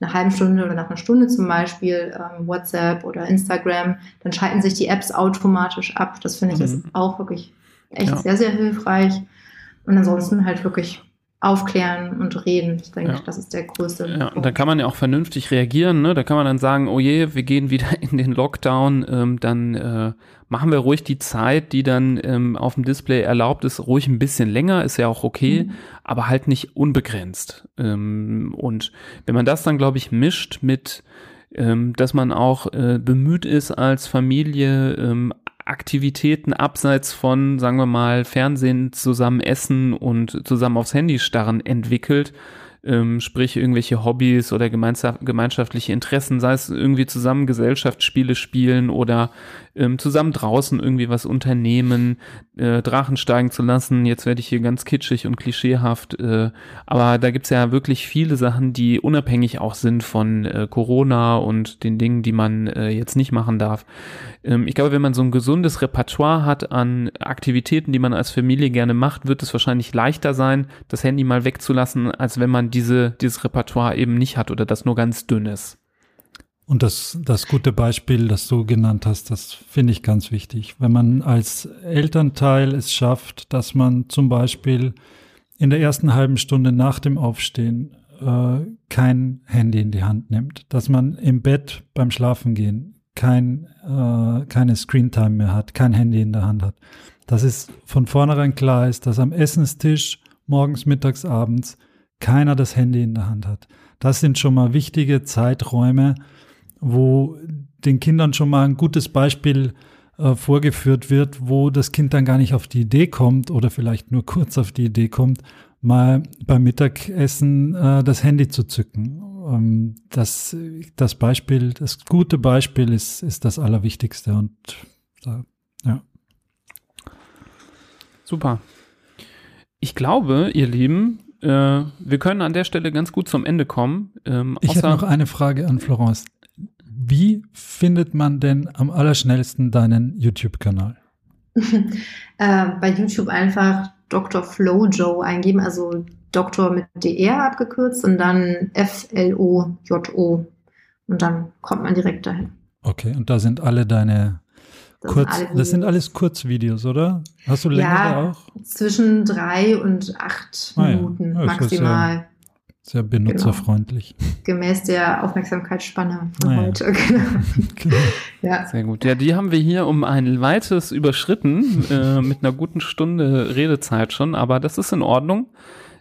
einer halben Stunde oder nach einer Stunde zum Beispiel ähm, WhatsApp oder Instagram, dann schalten sich die Apps automatisch ab. Das finde ich mhm. ist auch wirklich echt ja. sehr, sehr hilfreich. Und ansonsten halt wirklich aufklären und reden. Ich denke, ja. das ist der größte. Ja, und da kann man ja auch vernünftig reagieren. Ne? Da kann man dann sagen, oh je, wir gehen wieder [LAUGHS] in den Lockdown. Ähm, dann äh, machen wir ruhig die Zeit, die dann ähm, auf dem Display erlaubt ist, ruhig ein bisschen länger, ist ja auch okay, mhm. aber halt nicht unbegrenzt. Ähm, und wenn man das dann, glaube ich, mischt mit ähm, dass man auch äh, bemüht ist als Familie ähm, Aktivitäten abseits von, sagen wir mal, Fernsehen zusammen essen und zusammen aufs Handy starren entwickelt, ähm, sprich irgendwelche Hobbys oder gemeinschaftliche Interessen, sei es irgendwie zusammen Gesellschaftsspiele spielen oder ähm, zusammen draußen irgendwie was unternehmen, äh, Drachen steigen zu lassen. Jetzt werde ich hier ganz kitschig und klischeehaft, äh, aber da gibt's ja wirklich viele Sachen, die unabhängig auch sind von äh, Corona und den Dingen, die man äh, jetzt nicht machen darf. Ähm, ich glaube, wenn man so ein gesundes Repertoire hat an Aktivitäten, die man als Familie gerne macht, wird es wahrscheinlich leichter sein, das Handy mal wegzulassen, als wenn man diese, dieses Repertoire eben nicht hat oder das nur ganz dünn ist. Und das, das gute Beispiel, das du genannt hast, das finde ich ganz wichtig. Wenn man als Elternteil es schafft, dass man zum Beispiel in der ersten halben Stunde nach dem Aufstehen äh, kein Handy in die Hand nimmt, dass man im Bett beim Schlafengehen kein, äh, keine Screentime mehr hat, kein Handy in der Hand hat, dass es von vornherein klar ist, dass am Essenstisch morgens, mittags, abends keiner das Handy in der Hand hat. Das sind schon mal wichtige Zeiträume, wo den Kindern schon mal ein gutes Beispiel äh, vorgeführt wird, wo das Kind dann gar nicht auf die Idee kommt oder vielleicht nur [LAUGHS] kurz auf die Idee kommt, mal beim Mittagessen äh, das Handy zu zücken. Ähm, das, das Beispiel, das gute Beispiel ist, ist das Allerwichtigste und da, ja. Super. Ich glaube, ihr Lieben, äh, wir können an der Stelle ganz gut zum Ende kommen. Ähm, ich hätte noch eine Frage an Florence. Wie findet man denn am allerschnellsten deinen YouTube-Kanal? [LAUGHS] äh, bei YouTube einfach Dr. Flojo eingeben, also Doktor mit DR abgekürzt und dann F-L-O-J-O. Und dann kommt man direkt dahin. Okay, und da sind alle deine das Kurz, sind das sind alles Kurzvideos, oder? Hast du längere ja, auch? Zwischen drei und acht ah, Minuten ja. Ja, maximal. Sehr benutzerfreundlich. Genau. Gemäß der Aufmerksamkeitsspanne von naja. heute. Genau. [LAUGHS] genau. ja. Sehr gut. Ja, die haben wir hier um ein weites überschritten, äh, mit einer guten Stunde Redezeit schon, aber das ist in Ordnung.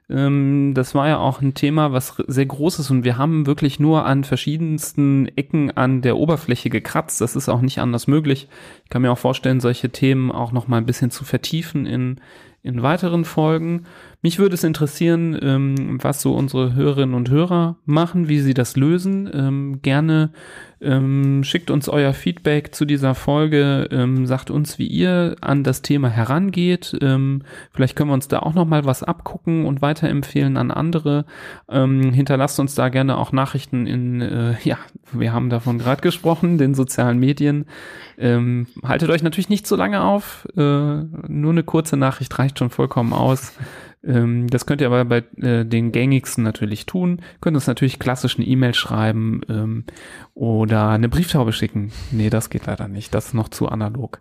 Ähm, das war ja auch ein Thema, was sehr groß ist und wir haben wirklich nur an verschiedensten Ecken an der Oberfläche gekratzt. Das ist auch nicht anders möglich. Ich kann mir auch vorstellen, solche Themen auch noch mal ein bisschen zu vertiefen in, in weiteren Folgen. Mich würde es interessieren, ähm, was so unsere Hörerinnen und Hörer machen, wie sie das lösen. Ähm, gerne ähm, schickt uns euer Feedback zu dieser Folge, ähm, sagt uns, wie ihr an das Thema herangeht. Ähm, vielleicht können wir uns da auch noch mal was abgucken und weiterempfehlen an andere. Ähm, hinterlasst uns da gerne auch Nachrichten in, äh, ja, wir haben davon gerade gesprochen, den sozialen Medien. Ähm, haltet euch natürlich nicht so lange auf. Äh, nur eine kurze Nachricht reicht schon vollkommen aus. Ähm, das könnt ihr aber bei äh, den gängigsten natürlich tun. Könnt uns natürlich klassisch eine E-Mail schreiben ähm, oder eine Brieftaube schicken. Nee, das geht leider nicht. Das ist noch zu analog.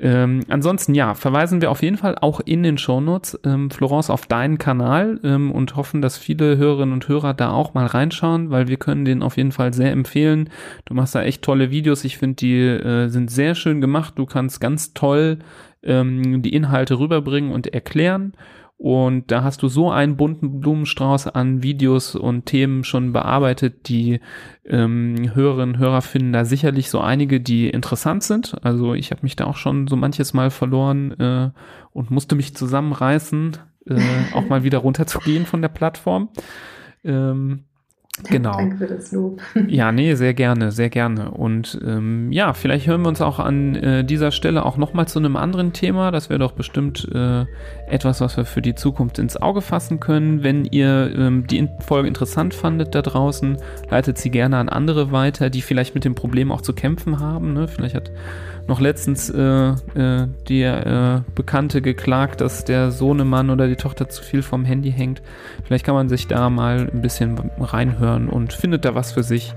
Ähm, ansonsten ja, verweisen wir auf jeden Fall auch in den Shownotes, ähm, Florence, auf deinen Kanal ähm, und hoffen, dass viele Hörerinnen und Hörer da auch mal reinschauen, weil wir können den auf jeden Fall sehr empfehlen. Du machst da echt tolle Videos. Ich finde, die äh, sind sehr schön gemacht. Du kannst ganz toll ähm, die Inhalte rüberbringen und erklären. Und da hast du so einen bunten Blumenstrauß an Videos und Themen schon bearbeitet, die ähm, Hörerinnen und Hörer finden da sicherlich so einige, die interessant sind. Also ich habe mich da auch schon so manches Mal verloren äh, und musste mich zusammenreißen, äh, auch mal wieder runterzugehen von der Plattform. Ähm, Genau. Danke für das Lob. [LAUGHS] Ja, nee, sehr gerne, sehr gerne. Und ähm, ja, vielleicht hören wir uns auch an äh, dieser Stelle auch nochmal zu einem anderen Thema. Das wäre doch bestimmt äh, etwas, was wir für die Zukunft ins Auge fassen können. Wenn ihr ähm, die Folge interessant fandet da draußen, leitet sie gerne an andere weiter, die vielleicht mit dem Problem auch zu kämpfen haben. Ne? Vielleicht hat noch letztens äh, äh, der äh, Bekannte geklagt, dass der Sohnemann oder die Tochter zu viel vom Handy hängt. Vielleicht kann man sich da mal ein bisschen reinhören und findet da was für sich.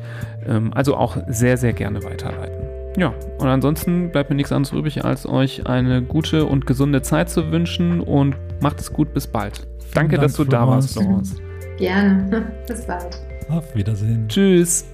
Ähm, also auch sehr, sehr gerne weiterleiten. Ja, und ansonsten bleibt mir nichts anderes übrig, als euch eine gute und gesunde Zeit zu wünschen und macht es gut, bis bald. Danke, Dank dass du da warst, Florence. Gerne, [LAUGHS] bis bald. Auf Wiedersehen. Tschüss.